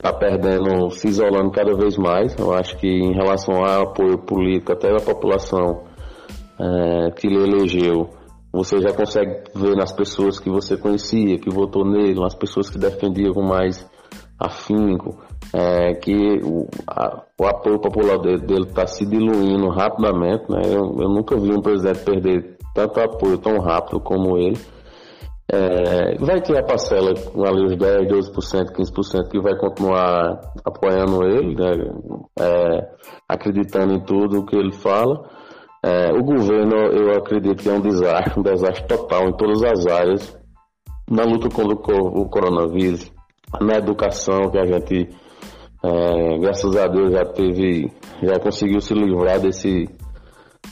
tá perdendo, se isolando cada vez mais. Eu acho que em relação ao apoio político até da população é, que ele elegeu, você já consegue ver nas pessoas que você conhecia, que votou nele, nas pessoas que defendiam com mais afinco, é, que o, a, o, apoio popular dele está se diluindo rapidamente. Né? Eu, eu nunca vi um presidente perder tanto apoio tão rápido como ele. É, vai ter a parcela ali os 10, 12%, 15% que vai continuar apoiando ele, né, é, acreditando em tudo o que ele fala. É, o governo, eu acredito que é um desastre, um desastre total em todas as áreas, na luta contra o coronavírus, na educação, que a gente, é, graças a Deus, já teve, já conseguiu se livrar desse,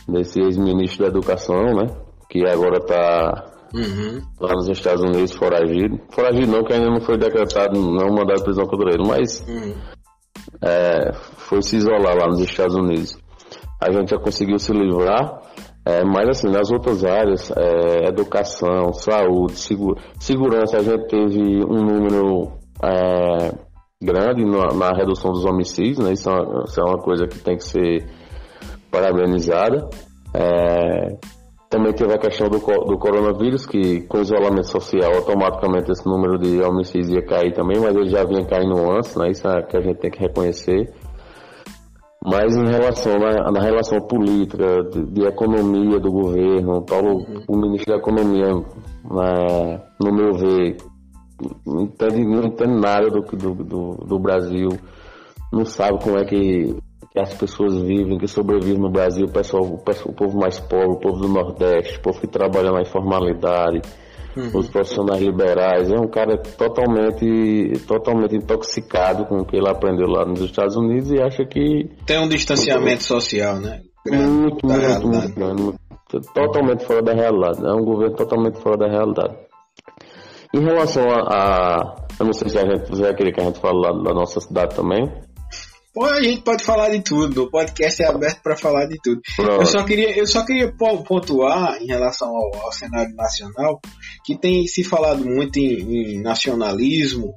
desse ex-ministro da educação, né, que agora está Uhum. Lá nos Estados Unidos, foragido. Foragido não, que ainda não foi decretado, não mandado de prisão contra ele, mas uhum. é, foi se isolar lá nos Estados Unidos. A gente já conseguiu se livrar, é, mas assim, nas outras áreas, é, educação, saúde, segura, segurança, a gente teve um número é, grande na, na, redução dos homicídios, né? Isso é, uma, isso é uma coisa que tem que ser parabenizada. Também teve a questão do, do coronavírus, que com isolamento social, automaticamente esse número de homicídios ia cair também, mas ele já vinha caindo antes, né? Isso é que a gente tem que reconhecer. Mas em relação na, na relação política, de, de, economia do governo, Paulo, o ministro da Economia, né, no meu ver, não entende, não entende nada do, do, do, do Brasil, não sabe como é que que as pessoas vivem, que sobrevivem no Brasil, o pessoal, o, povo mais pobre, o povo do Nordeste, o povo que trabalha na informalidade, uhum. os profissionais liberais. É um cara totalmente, totalmente intoxicado com o que ele aprendeu lá nos Estados Unidos e acha que. Tem um distanciamento social, né? Muito, muito, muito, muito, Totalmente fora da realidade. É um governo totalmente fora da realidade. Em relação a, a eu não sei se a gente vai querer que a gente fale lá da nossa cidade também. Pô, a gente pode falar de tudo. O podcast é aberto para falar de tudo. Eu só queria, eu só queria pontuar em relação ao, ao cenário nacional que tem se falado muito em, em nacionalismo,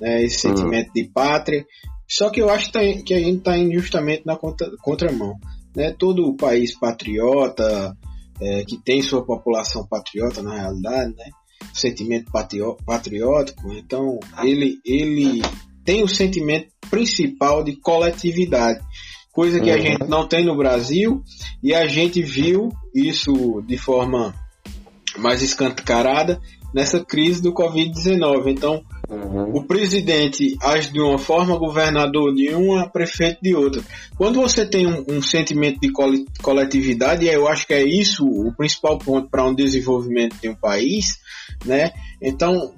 né, esse hum. sentimento de pátria. Só que eu acho que, tá, a gente está justamente na contra, contramão. Né? Todo o país patriota, é, que tem sua população patriota na realidade, né? sentimento patriótico, então ele, ele tem o sentimento principal de coletividade, coisa que uhum. a gente não tem no Brasil e a gente viu isso de forma mais escancarada nessa crise do Covid-19. Então, uhum. o presidente age de uma forma, governador de uma, prefeito de outra. Quando você tem um, um sentimento de coletividade, e eu acho que é isso o principal ponto para um desenvolvimento de um país, né? Então,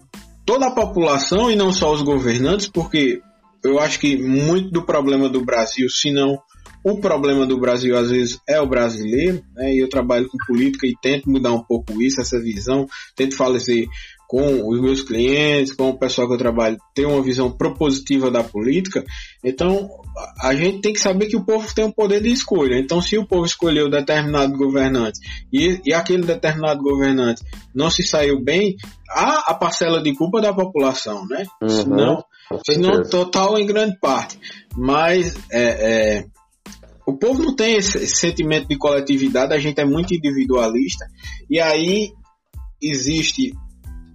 toda a população e não só os governantes, porque eu acho que muito do problema do Brasil, se não o problema do Brasil às vezes é o brasileiro, né? E eu trabalho com política e tento mudar um pouco isso, essa visão, tento falecer com os meus clientes, com o pessoal que eu trabalho, ter uma visão propositiva da política. Então, a gente tem que saber que o povo tem um poder de escolha. Então, se o povo escolheu determinado governante e, e aquele determinado governante não se saiu bem, há a parcela de culpa da população, né? Uhum, senão, senão total em grande parte. Mas é, é, o povo não tem esse sentimento de coletividade, a gente é muito individualista, e aí existe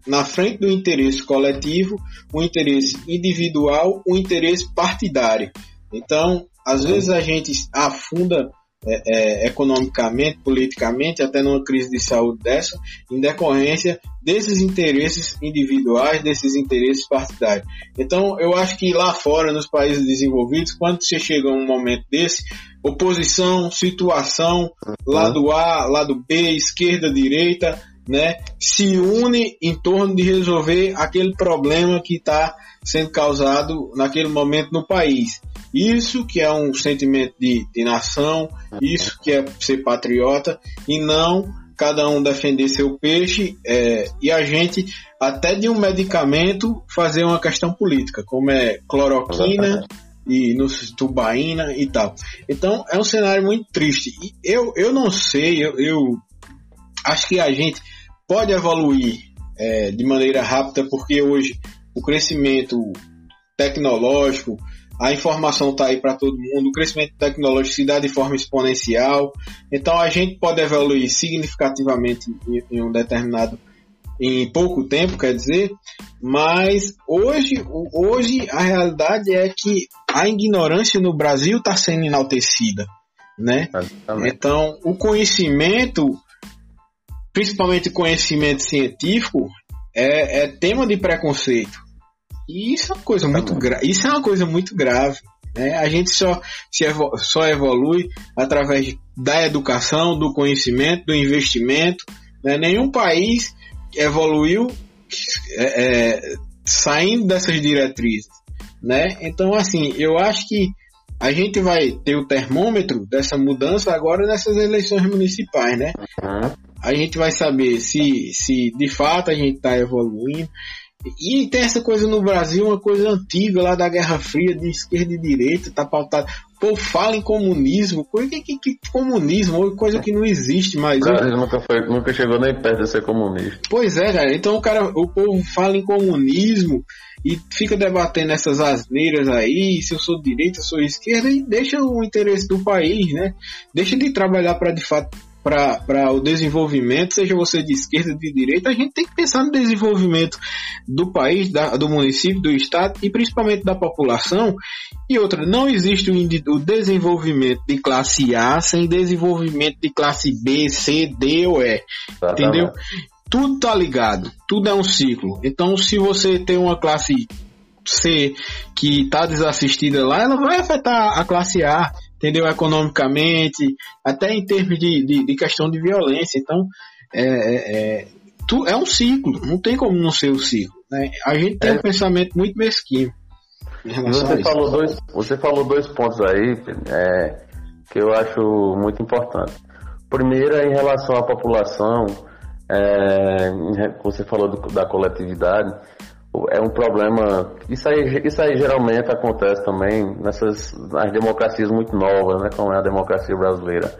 na frente do interesse coletivo, o interesse individual, o interesse partidário. Então, às vezes a gente afunda é, é, economicamente, politicamente, até numa crise de saúde dessa, em decorrência desses interesses individuais, desses interesses partidários. Então, eu acho que lá fora, nos países desenvolvidos, quando você chega a um momento desse, oposição, situação, lado A, lado B, esquerda, direita, né, se une em torno de resolver aquele problema que está sendo causado naquele momento no país. Isso que é um sentimento de, de nação, isso que é ser patriota e não cada um defender seu peixe é, e a gente até de um medicamento fazer uma questão política, como é cloroquina e no tubaína e tal. Então é um cenário muito triste. E eu, eu não sei, eu, eu acho que a gente pode evoluir é, de maneira rápida porque hoje o crescimento tecnológico a informação está aí para todo mundo, o crescimento tecnológico se dá de forma exponencial, então a gente pode evoluir significativamente em, em um determinado em pouco tempo, quer dizer, mas hoje, hoje a realidade é que a ignorância no Brasil está sendo enaltecida, né? Exatamente. Então, o conhecimento, principalmente conhecimento científico, é, é tema de preconceito. E isso é uma coisa muito grave. Isso é uma coisa muito grave. Né? A gente só, se evol só evolui através da educação, do conhecimento, do investimento. Né? Nenhum país evoluiu é, é, saindo dessas diretrizes. Né? Então, assim, eu acho que a gente vai ter o termômetro dessa mudança agora nessas eleições municipais, né? Uhum. A gente vai saber se, se de fato a gente está evoluindo. E tem essa coisa no Brasil, uma coisa antiga lá da Guerra Fria, de esquerda e direita, tá pautado. Pô, fala em comunismo, coisa que, que, que comunismo, coisa que não existe mais. O Brasil nunca, foi, nunca chegou nem perto de ser comunista. Pois é, cara. Então o cara, o povo fala em comunismo e fica debatendo essas asneiras aí, se eu sou direita, sou esquerda, e deixa o interesse do país, né? Deixa de trabalhar para de fato para o desenvolvimento, seja você de esquerda, de direita, a gente tem que pensar no desenvolvimento do país, da, do município, do estado e principalmente da população. E outra, não existe o, o desenvolvimento de classe A sem desenvolvimento de classe B, C, D ou E. Entendeu? Tudo tá ligado, tudo é um ciclo. Então, se você tem uma classe C que está desassistida lá, ela vai afetar a classe A entendeu? Economicamente, até em termos de, de, de questão de violência. Então, é, é, é tu, é um ciclo, não tem como não ser o um ciclo. Né? A gente tem é. um pensamento muito mesquinho. Você falou, dois, você falou dois pontos aí é, que eu acho muito importante. Primeiro é em relação à população, é, você falou do, da coletividade, é um problema. Isso aí, isso aí geralmente acontece também nessas nas democracias muito novas, né, como é a democracia brasileira.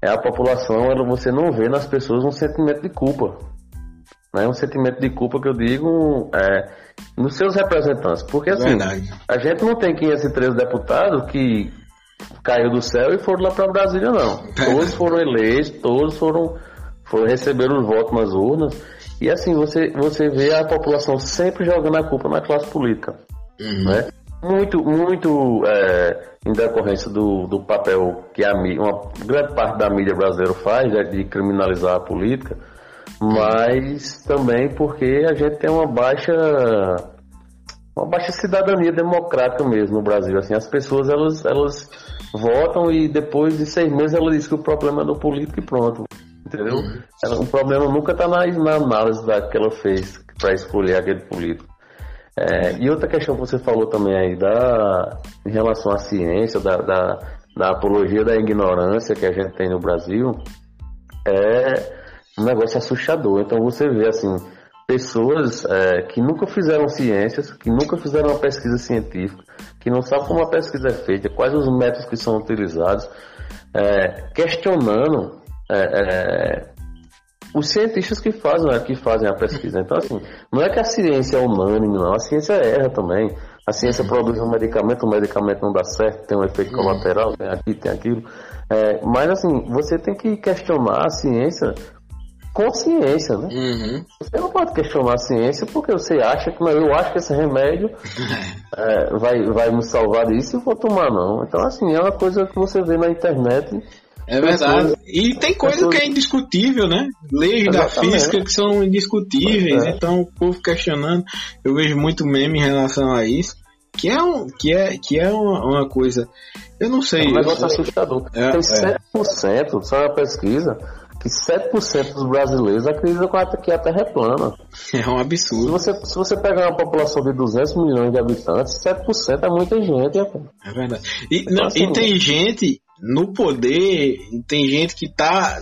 É a população, você não vê nas pessoas um sentimento de culpa. Né, um sentimento de culpa que eu digo é, nos seus representantes. Porque assim, Verdade. a gente não tem 513 deputados que caiu do céu e foram lá para Brasília, não. Todos foram eleitos, todos foram, foram receber os votos nas urnas. E assim, você, você vê a população sempre jogando a culpa na classe política. Uhum. Né? Muito, muito é, em decorrência do, do papel que a mídia, uma grande parte da mídia brasileira faz, né, de criminalizar a política, mas também porque a gente tem uma baixa uma baixa cidadania democrática mesmo no Brasil. Assim, as pessoas elas, elas votam e depois de seis meses elas dizem que o problema é do político e pronto. Entendeu? Uhum. O problema nunca está na, na análise da, que ela fez para escolher aquele político. É, e outra questão que você falou também aí da, em relação à ciência, da, da, da apologia da ignorância que a gente tem no Brasil, é um negócio assustador. Então você vê assim, pessoas é, que nunca fizeram ciências, que nunca fizeram uma pesquisa científica, que não sabem como a pesquisa é feita, quais os métodos que são utilizados, é, questionando é, é, os cientistas que fazem, né, que fazem a pesquisa. Então, assim, não é que a ciência é unânime, não. A ciência erra também. A ciência produz um medicamento, o medicamento não dá certo, tem um efeito colateral, tem aqui, tem aquilo. É, mas, assim, você tem que questionar a ciência com ciência, né? Uhum. Você não pode questionar a ciência porque você acha que, não, eu acho que esse remédio é, vai, vai me salvar disso e vou tomar, não. Então, assim, é uma coisa que você vê na internet é verdade. E tem coisa que é indiscutível, né? Leis da física que são indiscutíveis, é. então o povo questionando. Eu vejo muito meme em relação a isso. Que é, um, que é, que é uma, uma coisa. Eu não sei. É um negócio assustador. É, tem 7%, é. só na pesquisa, que 7% dos brasileiros acreditam que a Terra é plana. É um absurdo. Se você, se você pegar uma população de 200 milhões de habitantes, 7% é muita gente. É verdade. E, então, não, assim, e tem gente no poder, tem gente que está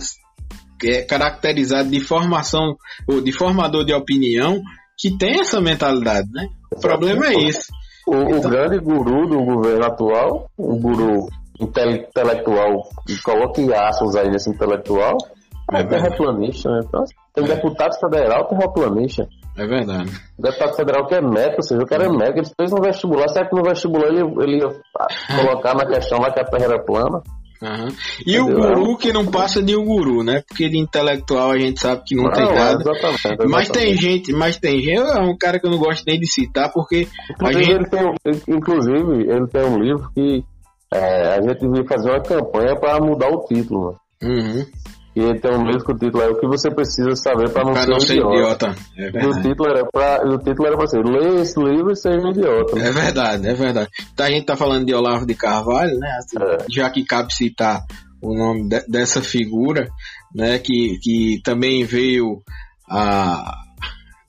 é, caracterizado de formação ou de formador de opinião que tem essa mentalidade, né? O problema é esse. O, então... o grande guru do governo atual, o guru intelectual, e coloque aspas aí nesse intelectual, é, é terraplanista, né? Então, tem é. deputado federal terraplanista. É verdade. O deputado federal que é médico, ou seja, o cara é médico, ele fez no vestibular, será que no vestibular ele, ele ia colocar na questão lá que a terra era plana? Uhum. E Entendeu? o guru que não passa de um guru, né? Porque de intelectual a gente sabe que não, não tem nada. Exatamente, exatamente. Mas tem gente, mas tem gente, é um cara que eu não gosto nem de citar, porque inclusive, gente... ele tem, inclusive, ele tem um livro que é, a gente devia fazer uma campanha para mudar o título. Uhum. E ele tem o título é O que você precisa saber para não, não ser idiota. É e o título era para o título era para você ler esse livro e ser um idiota. É verdade, é verdade. Então a gente tá falando de Olavo de Carvalho, né? Assim, é. Já que cabe citar o nome de, dessa figura, né? Que, que também veio a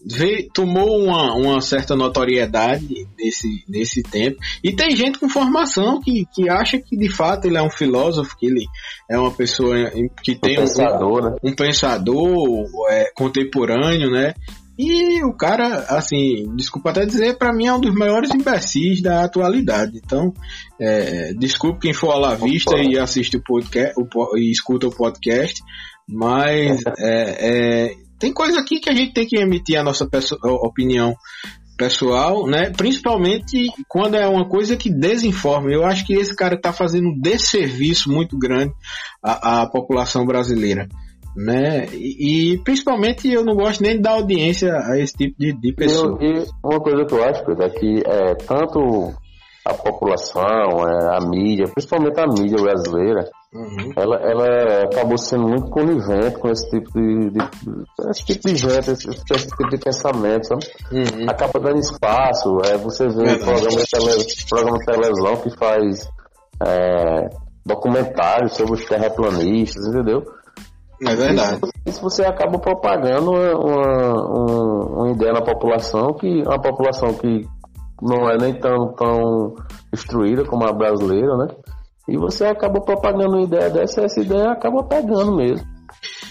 veio, tomou uma, uma certa notoriedade nesse, nesse tempo. E tem gente com formação que, que acha que de fato ele é um filósofo, que ele é uma pessoa que tem um pensador, um, né? um pensador é, contemporâneo, né? E o cara, assim, desculpa até dizer, para mim é um dos maiores imbecis da atualidade. Então, é, desculpe quem for à la vista e assiste o podcast o, e escuta o podcast, mas é, é, tem coisa aqui que a gente tem que emitir a nossa opinião pessoal, né? Principalmente quando é uma coisa que desinforma. Eu acho que esse cara está fazendo um desserviço muito grande à, à população brasileira. Né? E, e, principalmente eu não gosto nem de dar audiência a esse tipo de, de pessoa. E, uma coisa que eu acho é que é, tanto a população, é, a mídia, principalmente a mídia brasileira, uhum. ela, ela acabou sendo muito conivente com esse tipo de, de esse tipo de gente, esse, esse tipo de pensamento, sabe? Uhum. Acaba dando espaço, é, você vê uhum. programa, de tele, programa de televisão que faz é, documentários sobre os terraplanistas, entendeu? É verdade. Isso, isso você acaba propagando uma, uma, uma, ideia na população que a população que não é nem tão, tão instruída como a brasileira, né? E você acaba propagando uma ideia dessa e essa ideia acaba pegando mesmo.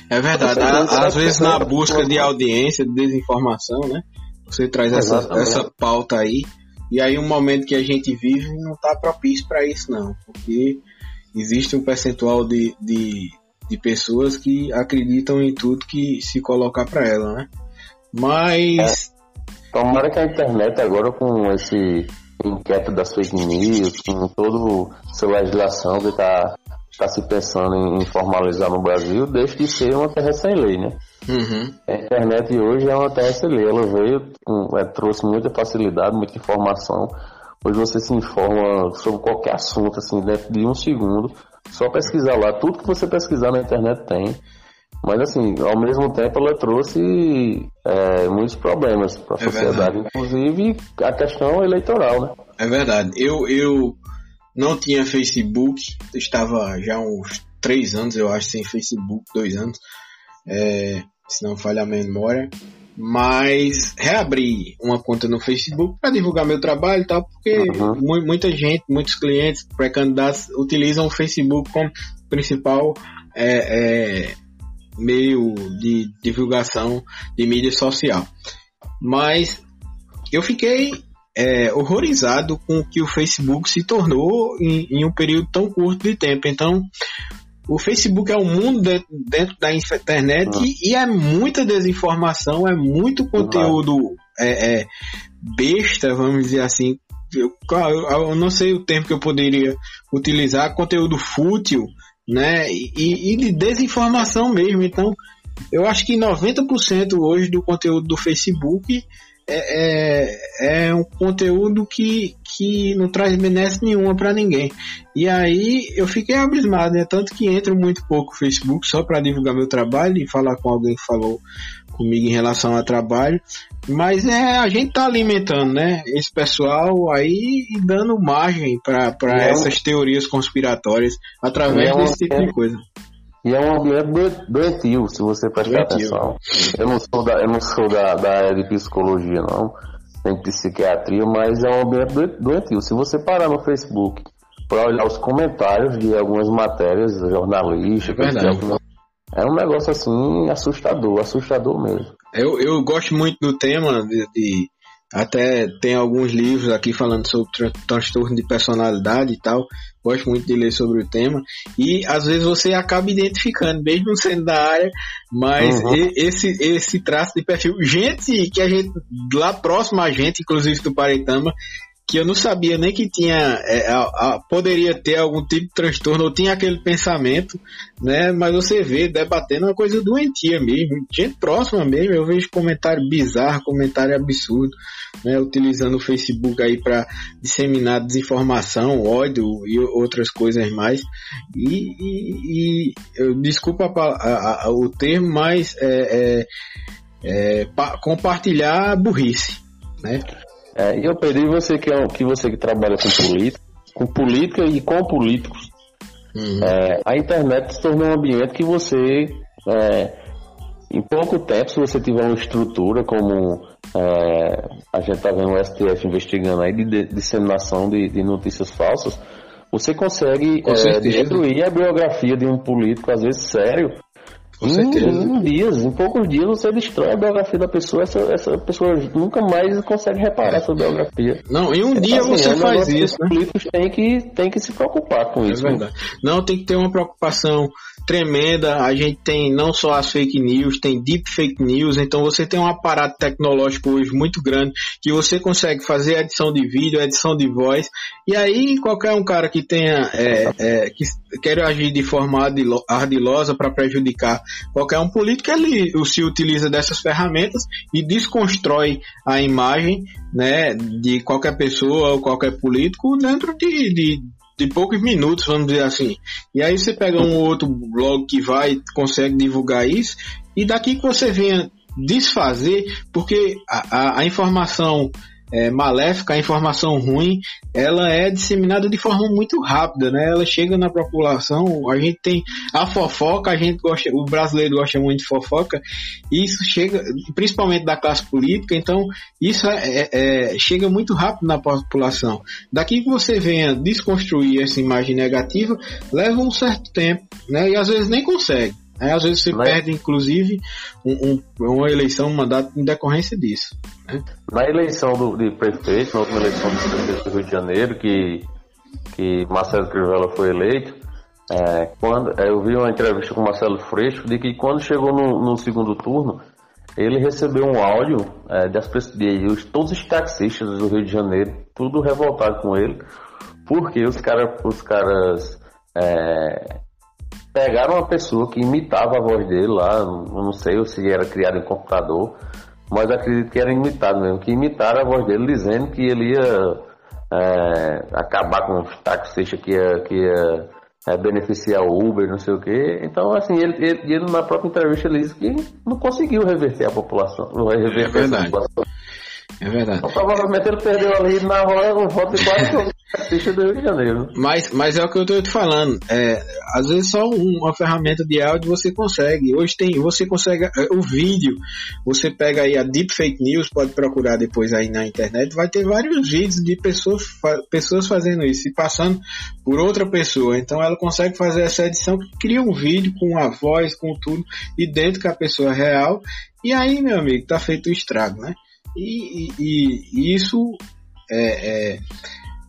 É verdade. Às vezes na busca de audiência, de desinformação, né? Você traz essa, essa pauta aí. E aí um momento que a gente vive não está propício para isso não. Porque existe um percentual de, de, de pessoas que acreditam em tudo que se colocar para ela, né? Mas. Tomara que a internet agora com esse inquérito das fake news, com toda essa legislação que está tá se pensando em formalizar no Brasil, deixe de ser uma terra sem lei, né? Uhum. A internet hoje é uma terra sem lei. Ela veio, é, trouxe muita facilidade, muita informação. Hoje você se informa sobre qualquer assunto, assim, dentro de um segundo. Só pesquisar lá. Tudo que você pesquisar na internet tem. Mas assim, ao mesmo tempo ela trouxe é, muitos problemas para a é sociedade, verdade. inclusive a questão eleitoral, né? É verdade. Eu, eu não tinha Facebook, estava já uns três anos, eu acho, sem Facebook, dois anos, é, se não falha a memória. Mas reabri uma conta no Facebook para divulgar meu trabalho e tal, porque uhum. muita gente, muitos clientes, pré-candidatos utilizam o Facebook como principal é, é, meio de divulgação de mídia social. Mas eu fiquei é, horrorizado com o que o Facebook se tornou em, em, um período tão curto de tempo. Então, o Facebook é um mundo dentro, dentro da internet ah. e, e, é muita desinformação, é muito conteúdo é, é, besta, vamos dizer assim. Eu, eu, não sei o termo que eu poderia utilizar, conteúdo fútil, né? E, e de desinformação mesmo. Então, eu acho que 90% hoje do conteúdo do Facebook é, é, é, um conteúdo que, que não traz benesse nenhuma para ninguém. E aí eu fiquei abismado, né? Tanto que entro muito pouco no Facebook só para divulgar meu trabalho e falar com alguém que falou comigo em relação ao trabalho. Mas é, a gente tá alimentando, né? Esse pessoal aí e dando margem para é essas teorias conspiratórias através é desse tipo de coisa. E é um ambiente doentio, se você prestar atenção. Eu não sou da, eu não sou da, da área de psicologia, não, nem psiquiatria, mas é um ambiente doentio. Se você parar no Facebook para olhar os comentários de algumas matérias jornalísticas, é, é um negócio assim assustador, assustador mesmo. Eu, eu gosto muito do tema de, de até tem alguns livros aqui falando sobre transtorno de personalidade e tal. Gosto muito de ler sobre o tema. E às vezes você acaba identificando, mesmo sendo da área, mas uhum. esse, esse traço de perfil. Gente que a gente, lá próximo a gente, inclusive do Paretama, que eu não sabia nem que tinha é, a, a, poderia ter algum tipo de transtorno ou tinha aquele pensamento, né? Mas você vê debatendo uma coisa doentia mesmo, gente próxima mesmo. Eu vejo comentário bizarro, comentário absurdo, né? Utilizando o Facebook aí para disseminar desinformação, ódio e outras coisas mais. E, e, e eu, desculpa a, o termo, mas é, é, é compartilhar burrice, né? É, e eu pedi você que, é, que você que trabalha com política, com política e com políticos, uhum. é, a internet se tornou um ambiente que você, é, em pouco tempo, se você tiver uma estrutura como é, a gente está vendo o STF investigando aí de, de disseminação de, de, notícias falsas, você consegue é, destruir a biografia de um político, às vezes sério, com certeza. Em, em, dias, em poucos dias você destrói a biografia da pessoa, essa, essa pessoa nunca mais consegue reparar essa biografia. Não, em um dia assim, você é faz isso. Né? Os políticos têm que, têm que se preocupar com é isso. Verdade. Não, tem que ter uma preocupação tremenda. A gente tem não só as fake news, tem deep fake news. Então você tem um aparato tecnológico hoje muito grande que você consegue fazer edição de vídeo, edição de voz. E aí qualquer um cara que tenha é, é, que quer agir de forma ardilosa para prejudicar qualquer um político, ele se utiliza dessas ferramentas e desconstrói a imagem né, de qualquer pessoa ou qualquer político dentro de, de de poucos minutos, vamos dizer assim. E aí você pega um outro blog que vai, consegue divulgar isso, e daqui que você venha desfazer, porque a, a, a informação é, maléfica, a informação ruim, ela é disseminada de forma muito rápida, né? Ela chega na população, a gente tem a fofoca, a gente gosta, o brasileiro gosta muito de fofoca, e isso chega, principalmente da classe política, então isso é, é, é chega muito rápido na população. Daqui que você venha desconstruir essa imagem negativa, leva um certo tempo, né? E às vezes nem consegue. Né? Às vezes você Mas... perde, inclusive, um, um, uma eleição, um mandato em decorrência disso. Né? Na eleição do, de prefeito, na última eleição do prefeito do Rio de Janeiro, que, que Marcelo Crivella foi eleito, é, quando, é, eu vi uma entrevista com Marcelo Freixo de que quando chegou no, no segundo turno, ele recebeu um áudio é, das, de, de todos os taxistas do Rio de Janeiro, tudo revoltado com ele, porque os, cara, os caras é, pegaram uma pessoa que imitava a voz dele lá, não sei se era criado em computador, mas acredito que era imitado mesmo, que imitaram a voz dele dizendo que ele ia é, acabar com os taxistas que ia, que ia é, beneficiar o Uber, não sei o quê. Então, assim, ele, ele, ele, na própria entrevista ele disse que não conseguiu reverter a população, não reverter é verdade. a população. É verdade. Então, provavelmente ele perdeu ali na hora voto de quase do Rio de Janeiro. Mas, mas é o que eu estou te falando. É, às vezes só uma ferramenta de áudio você consegue. Hoje tem, você consegue é, o vídeo. Você pega aí a Deep Fake News, pode procurar depois aí na internet. Vai ter vários vídeos de pessoas, pessoas fazendo isso e passando por outra pessoa. Então ela consegue fazer essa edição que cria um vídeo com a voz, com tudo, e dentro que a pessoa real. E aí, meu amigo, tá feito o estrago, né? E, e, e isso é,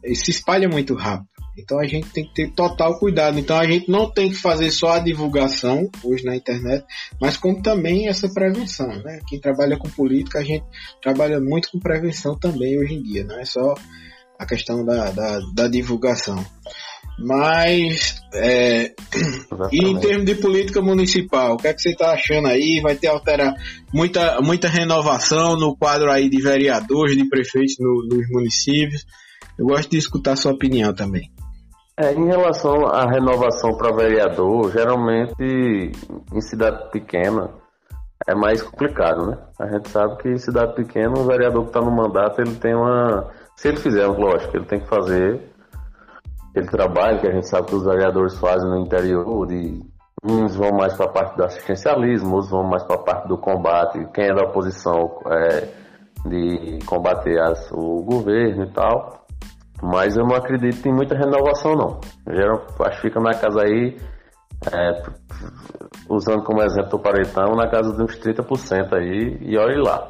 é, se espalha muito rápido. Então a gente tem que ter total cuidado. Então a gente não tem que fazer só a divulgação hoje na internet, mas como também essa prevenção. Né? Quem trabalha com política, a gente trabalha muito com prevenção também hoje em dia, não é só a questão da, da, da divulgação. Mas, é, e em termos de política municipal, o que é que você está achando aí? Vai ter alterar muita, muita renovação no quadro aí de vereadores, de prefeitos no, nos municípios. Eu gosto de escutar a sua opinião também. É, em relação à renovação para vereador, geralmente em cidade pequena é mais complicado, né? A gente sabe que em cidade pequena o vereador que está no mandato ele tem uma. Se ele fizer, lógico, ele tem que fazer aquele trabalho que a gente sabe que os vereadores fazem no interior, de uns vão mais para a parte do assistencialismo, outros vão mais para a parte do combate, quem é da oposição é, de combater as, o governo e tal. Mas eu não acredito em muita renovação não. Eu acho que fica na casa aí, é, usando como exemplo o Paretão, na casa de uns 30% aí, e olhe lá.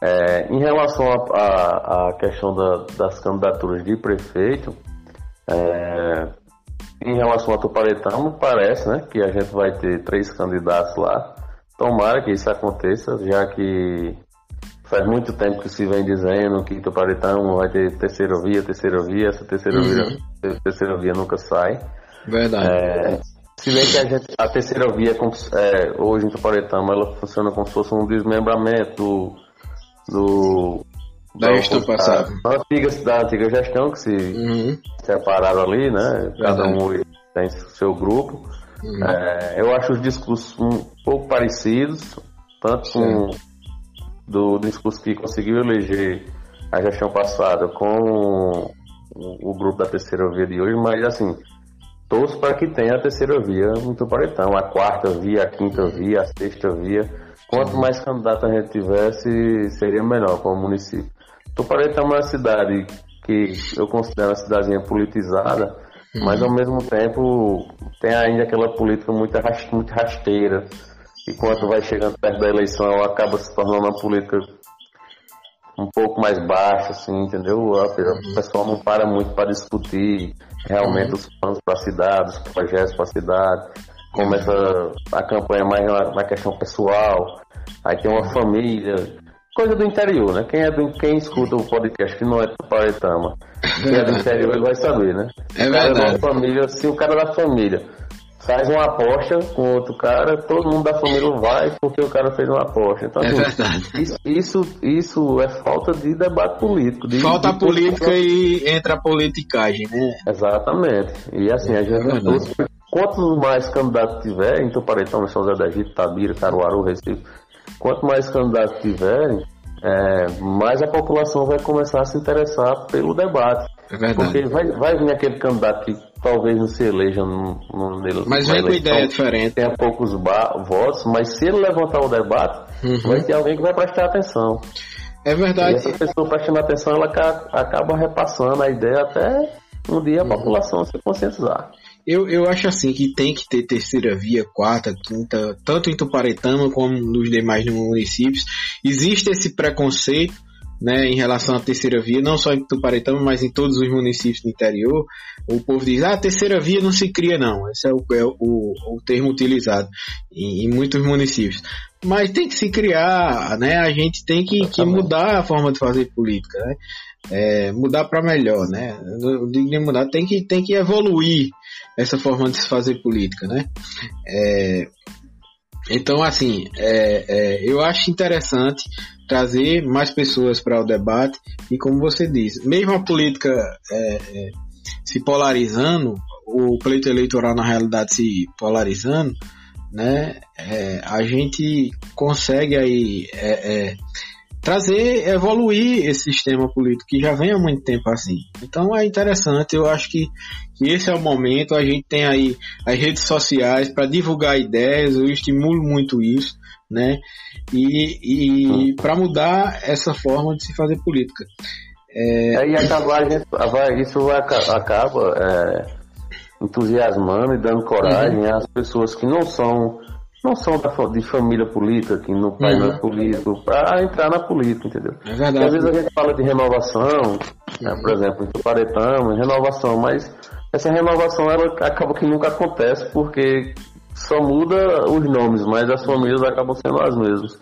É, em relação à questão da, das candidaturas de prefeito, é, em relação ao Tuparetão, parece né, que a gente vai ter três candidatos lá. Tomara que isso aconteça, já que faz muito tempo que se vem dizendo que Tuparetão vai ter terceira via, terceira via, essa terceira, uhum. via, terceira via nunca sai. Verdade. É, se bem que a, gente, a terceira via é, hoje em Tuparetão ela funciona como se fosse um desmembramento do, do da gestão passada. Da antiga, da antiga gestão que se uhum. separaram ali, né? Cada um tem seu grupo. Uhum. É, eu acho os discursos um pouco parecidos, tanto com do discurso que conseguiu eleger a gestão passada com o, o grupo da terceira via de hoje, mas assim, torço para que tenha a terceira via no Tuparetão, a quarta via, a quinta via, a sexta via. Quanto mais candidato a gente tivesse, seria melhor para o município. Tuparetama é uma cidade que eu considero uma cidadezinha politizada, uhum. mas ao mesmo tempo tem ainda aquela política muito, muito rasteira. E quando vai chegando perto da eleição, ela acaba se tornando uma política um pouco mais baixa, assim, entendeu? O pessoal não para muito para discutir realmente uhum. os planos para a cidade, os projetos para a cidade. Começa a campanha mais na questão pessoal, aí tem uma família, coisa do interior, né? Quem, é do, quem escuta o podcast que não é do Paretama, quem é do interior, ele vai saber, né? É verdade. família, se o cara da família faz uma aposta com outro cara, todo mundo da família vai porque o cara fez uma aposta. Então, é assim, verdade. Isso, isso, isso, é falta de debate político. De, falta de política e entra a politicagem, né? Exatamente. E assim, a gente é quanto mais candidatos tiver, em Tuparetão, São José da Egito, Tabira, Caruaru, Recife, Quanto mais candidatos tiverem, é, mais a população vai começar a se interessar pelo debate. É verdade. Porque vai, vai vir aquele candidato que talvez não se eleja no, no, no Mas vem com ideia diferente. Tenha poucos votos, mas se ele levantar o debate, uhum. vai ter alguém que vai prestar atenção. É verdade. E essa pessoa prestando atenção, ela acaba repassando a ideia até um dia a uhum. população se conscientizar. Eu, eu acho assim que tem que ter terceira via, quarta, quinta, tanto em Tuparetama como nos demais municípios. Existe esse preconceito né, em relação à terceira via, não só em Tuparetama, mas em todos os municípios do interior. O povo diz, ah, a terceira via não se cria não. Esse é o, é o, o termo utilizado em, em, muitos municípios. Mas tem que se criar, né? A gente tem que, que mudar a forma de fazer política, né? É, mudar para melhor, né? Eu digo de mudar, tem que, tem que evoluir essa forma de se fazer política, né? É, então, assim, é, é, eu acho interessante trazer mais pessoas para o debate e, como você disse, mesmo a política é, é, se polarizando, o pleito eleitoral na realidade se polarizando, né? É, a gente consegue aí trazer, evoluir esse sistema político que já vem há muito tempo assim. Então é interessante, eu acho que, que esse é o momento, a gente tem aí as redes sociais para divulgar ideias, eu estimulo muito isso, né? E, e para mudar essa forma de se fazer política. É... Aí acabar, isso vai, acaba é, entusiasmando e dando coragem uhum. às pessoas que não são não são de família política, que no pai uhum. não é político, para entrar na política, entendeu? É verdade. Porque às vezes a gente fala de renovação, né, por exemplo, em Tuparetama, renovação, mas essa renovação ela acaba que nunca acontece porque só muda os nomes, mas as famílias acabam sendo as mesmas.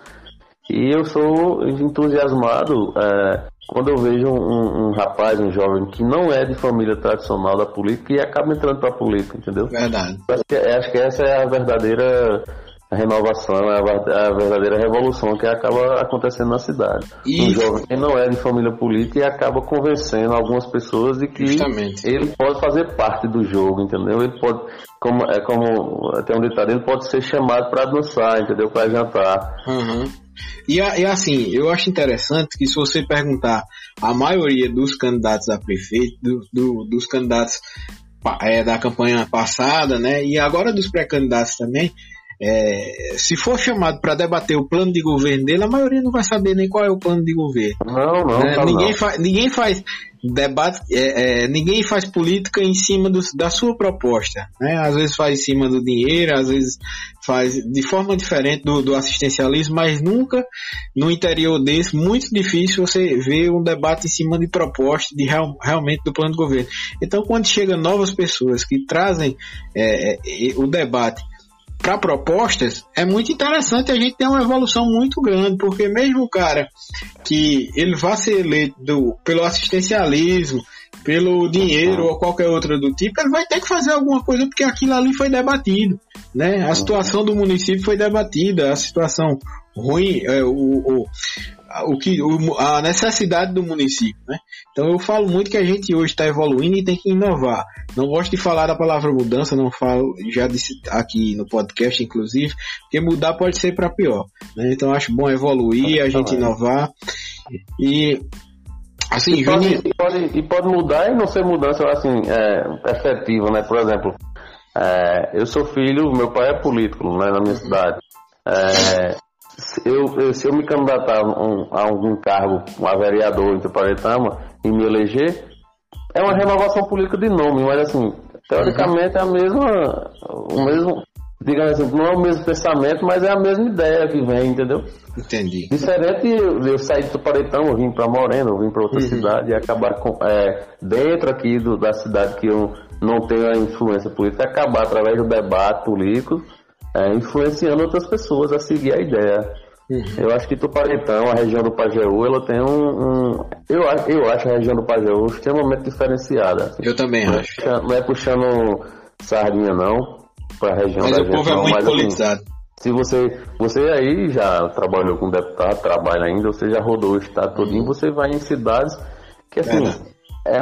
E eu sou entusiasmado é, quando eu vejo um, um, rapaz, um jovem que não é de família tradicional da política e acaba entrando para a política, entendeu? Verdade. Acho que, acho que essa é a verdadeira a renovação, é a, verdadeira revolução que acaba acontecendo na cidade. E... Um jovem que não é de família política e acaba convencendo algumas pessoas de que Justamente. ele pode fazer parte do jogo, entendeu? Ele pode, como, é como tem um ditado, ele pode ser chamado para dançar, entendeu? Para jantar. Uhum. E, e assim, eu acho interessante que se você perguntar a maioria dos candidatos a prefeito, do, do, dos candidatos é, da campanha passada, né, e agora dos pré-candidatos também, é, se for chamado para debater o plano de governo dele, a maioria não vai saber nem qual é o plano de governo. Não, não. Né? ninguém, não. Faz, ninguém faz debate, é, é, ninguém faz política em cima do, da sua proposta. Né? Às vezes faz em cima do dinheiro, às vezes faz de forma diferente do, do assistencialismo, mas nunca no interior desse, muito difícil você ver um debate em cima de proposta de real, realmente do plano de governo. Então, quando chegam novas pessoas que trazem é, é, o debate para propostas, é muito interessante a gente ter uma evolução muito grande, porque mesmo o cara que ele vá ser eleito pelo assistencialismo, pelo dinheiro ou qualquer outra do tipo, ele vai ter que fazer alguma coisa porque aquilo ali foi debatido, né? A situação do município foi debatida, a situação ruim, é, o, o, o que a necessidade do município, né? Então eu falo muito que a gente hoje está evoluindo e tem que inovar. Não gosto de falar da palavra mudança, não falo, já disse aqui no podcast inclusive, porque mudar pode ser para pior, né? Então acho bom evoluir, a gente inovar e assim, e pode, e pode, e pode mudar e não ser mudança assim é, efetiva, né? Por exemplo, é, eu sou filho, meu pai é político, né, na minha cidade. É, eu, eu, se eu me candidatar a, um, a algum cargo, a vereador em Tuparetama, e me eleger, é uma renovação política de nome, mas assim, teoricamente é a mesma, o mesmo, digamos assim, não é o mesmo pensamento, mas é a mesma ideia que vem, entendeu? Entendi. Diferente eu, eu sair de Tuparetama, vim para Moreno, vim para outra uhum. cidade e acabar com, é, dentro aqui do, da cidade que eu não tenho a influência política, acabar através do debate político é, influenciando outras pessoas a seguir a ideia. Uhum. Eu acho que Tuparetão, a região do Pajeú, ela tem um. um eu, eu acho a região do Pajeú extremamente diferenciada. Eu também não é acho. É, não é puxando sardinha, não, para a região mas da o povo é muito mas, politizado. Assim, se você, você aí já trabalhou com deputado, trabalha ainda, você já rodou o estado todinho, uhum. você vai em cidades que assim, é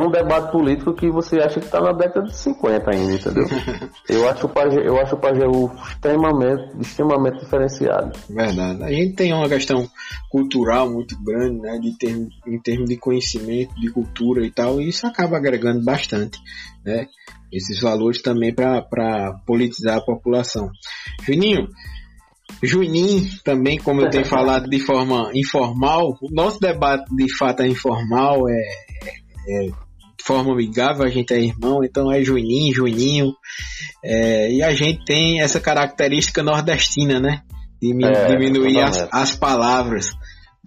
um debate político que você acha que está na década de 50 ainda, entendeu? eu acho o Pajeú, eu acho o Pajeú extremamente, extremamente diferenciado. Verdade. A gente tem uma questão cultural muito grande, né, de termo, em termos de conhecimento, de cultura e tal, e isso acaba agregando bastante, né? Esses valores também para politizar a população. Juninho, Juninho também, como eu tenho falado de forma informal, o nosso debate de fato é informal, é, é, de forma amigável, a gente é irmão, então é Juninho, Juninho, é, e a gente tem essa característica nordestina, né? De é, diminuir as, as palavras.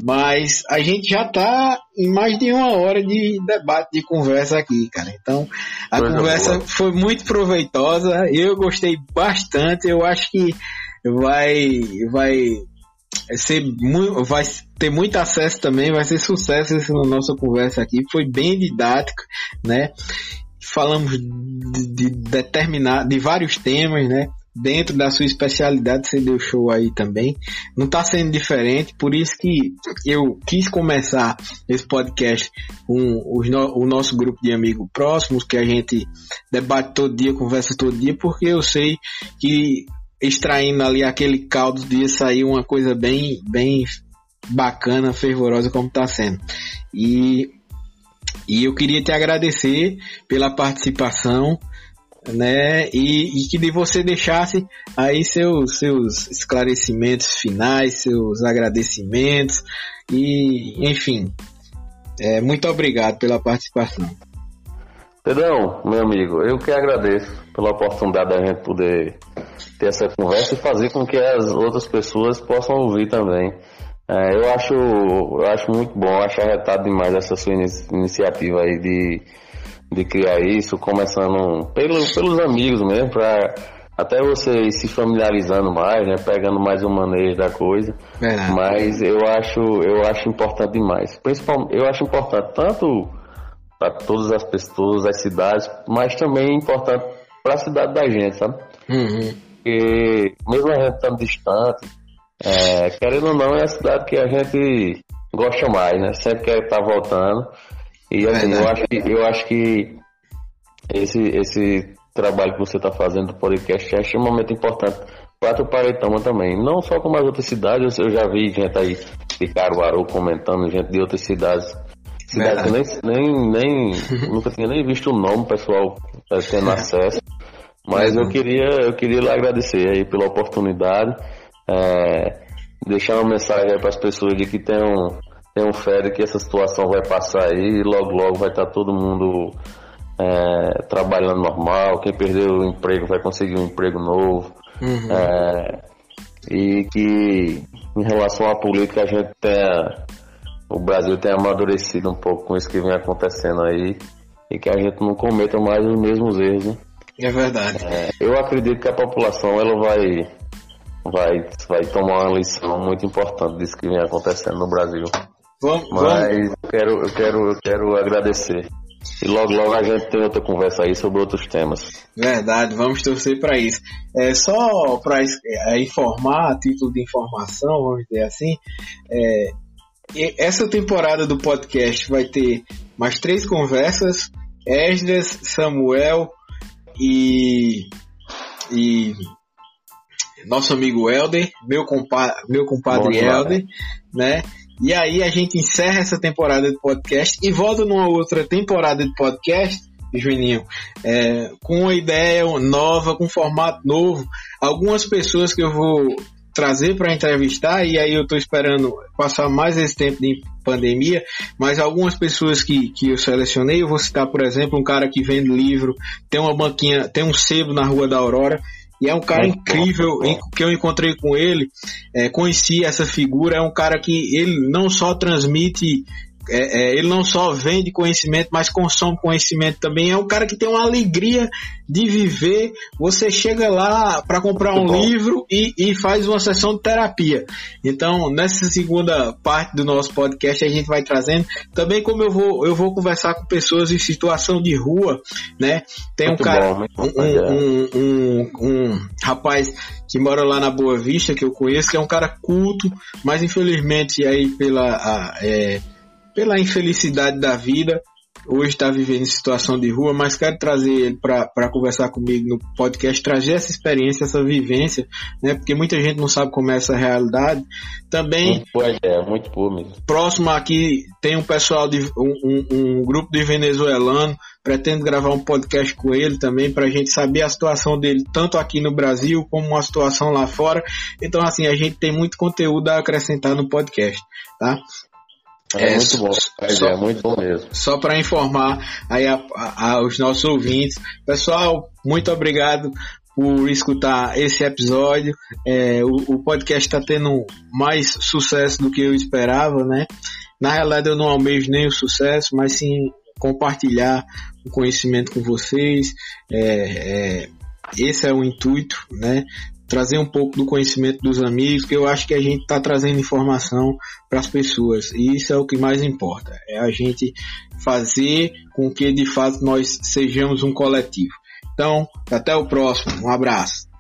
Mas a gente já está em mais de uma hora de debate, de conversa aqui, cara. Então, a Coisa conversa boa. foi muito proveitosa. Eu gostei bastante. Eu acho que vai, vai ser muito, vai ter muito acesso também, vai ser sucesso essa nossa conversa aqui. Foi bem didática, né? Falamos de, de determinar, de vários temas, né? Dentro da sua especialidade, você deu show aí também. Não está sendo diferente, por isso que eu quis começar esse podcast com o nosso grupo de amigos próximos, que a gente debate todo dia, conversa todo dia, porque eu sei que extraindo ali aquele caldo de sair uma coisa bem, bem bacana, fervorosa como está sendo. E, e eu queria te agradecer pela participação, né? E, e que de você deixasse aí seus, seus esclarecimentos finais, seus agradecimentos e, enfim, é, muito obrigado pela participação. Pedrão, meu amigo, eu que agradeço pela oportunidade da gente poder ter essa conversa e fazer com que as outras pessoas possam ouvir também. É, eu acho eu acho muito bom, acho arretado demais essa sua iniciativa aí de, de criar isso, começando pelo, pelos amigos mesmo, para até você se familiarizando mais, né, pegando mais o manejo da coisa. É. Mas eu acho eu acho importante demais. Principalmente eu acho importante tanto para todas as pessoas, as cidades, mas também importante para a cidade da gente, sabe? Uhum. Porque mesmo a gente estando distante, é, querendo ou não, é a cidade que a gente gosta mais, né? Sempre quer estar voltando. E assim, eu acho que, eu acho que esse, esse trabalho que você está fazendo do podcast é extremamente importante para o Paretama também. Não só como as outras cidades, eu já vi gente aí de Caruaru comentando, gente de outras cidades Cidade nem, nem, nem nunca tinha nem visto o nome, pessoal tá tendo acesso. Mas eu queria, eu queria lhe agradecer aí pela oportunidade, é, deixar uma mensagem para as pessoas de que tenham, tenham fé de que essa situação vai passar aí e logo logo vai estar todo mundo é, trabalhando normal, quem perdeu o emprego vai conseguir um emprego novo. Uhum. É, e que em relação à política a gente tenha o Brasil tem amadurecido um pouco com isso que vem acontecendo aí e que a gente não cometa mais os mesmos erros, né? É verdade. É, eu acredito que a população ela vai, vai, vai tomar uma lição muito importante disso que vem acontecendo no Brasil. Vamos, Mas vamos. Eu, quero, eu, quero, eu quero agradecer. E logo, logo a gente tem outra conversa aí sobre outros temas. Verdade, vamos torcer para isso. É, só para é, informar, a título de informação, vamos dizer assim, é, essa temporada do podcast vai ter mais três conversas. Esdras, Samuel e, e nosso amigo Helder, meu, compa meu compadre Bom, Helder, né? E aí a gente encerra essa temporada do podcast e volta numa outra temporada de podcast, Juninho, é, com uma ideia nova, com um formato novo. Algumas pessoas que eu vou trazer para entrevistar, e aí eu estou esperando passar mais esse tempo de pandemia, mas algumas pessoas que, que eu selecionei, eu vou citar, por exemplo, um cara que vende livro, tem uma banquinha, tem um sebo na Rua da Aurora, e é um cara incrível que eu encontrei com ele, é, conheci essa figura, é um cara que ele não só transmite é, é, ele não só vende conhecimento, mas consome conhecimento também. É um cara que tem uma alegria de viver. Você chega lá para comprar Muito um bom. livro e, e, faz uma sessão de terapia. Então, nessa segunda parte do nosso podcast, a gente vai trazendo também como eu vou, eu vou conversar com pessoas em situação de rua, né? Tem Muito um cara, bom, um, um, um, um rapaz que mora lá na Boa Vista, que eu conheço, que é um cara culto, mas infelizmente aí pela a, é, pela infelicidade da vida, hoje está vivendo situação de rua, mas quero trazer ele para conversar comigo no podcast, trazer essa experiência, essa vivência, né? Porque muita gente não sabe como é essa realidade. Também. Muito boa ideia, muito boa mesmo. Próximo aqui tem um pessoal de um, um, um grupo de venezuelano. Pretendo gravar um podcast com ele também para a gente saber a situação dele, tanto aqui no Brasil como a situação lá fora. Então, assim, a gente tem muito conteúdo a acrescentar no podcast, tá? É, é muito bom, só, é muito bom mesmo. Só para informar aí a, a, aos nossos ouvintes. Pessoal, muito obrigado por escutar esse episódio. É, o, o, podcast está tendo mais sucesso do que eu esperava, né? Na realidade, eu não almejo nem o sucesso, mas sim compartilhar o conhecimento com vocês. É, é, esse é o intuito, né? Trazer um pouco do conhecimento dos amigos, que eu acho que a gente está trazendo informação para as pessoas. E isso é o que mais importa. É a gente fazer com que de fato nós sejamos um coletivo. Então, até o próximo. Um abraço.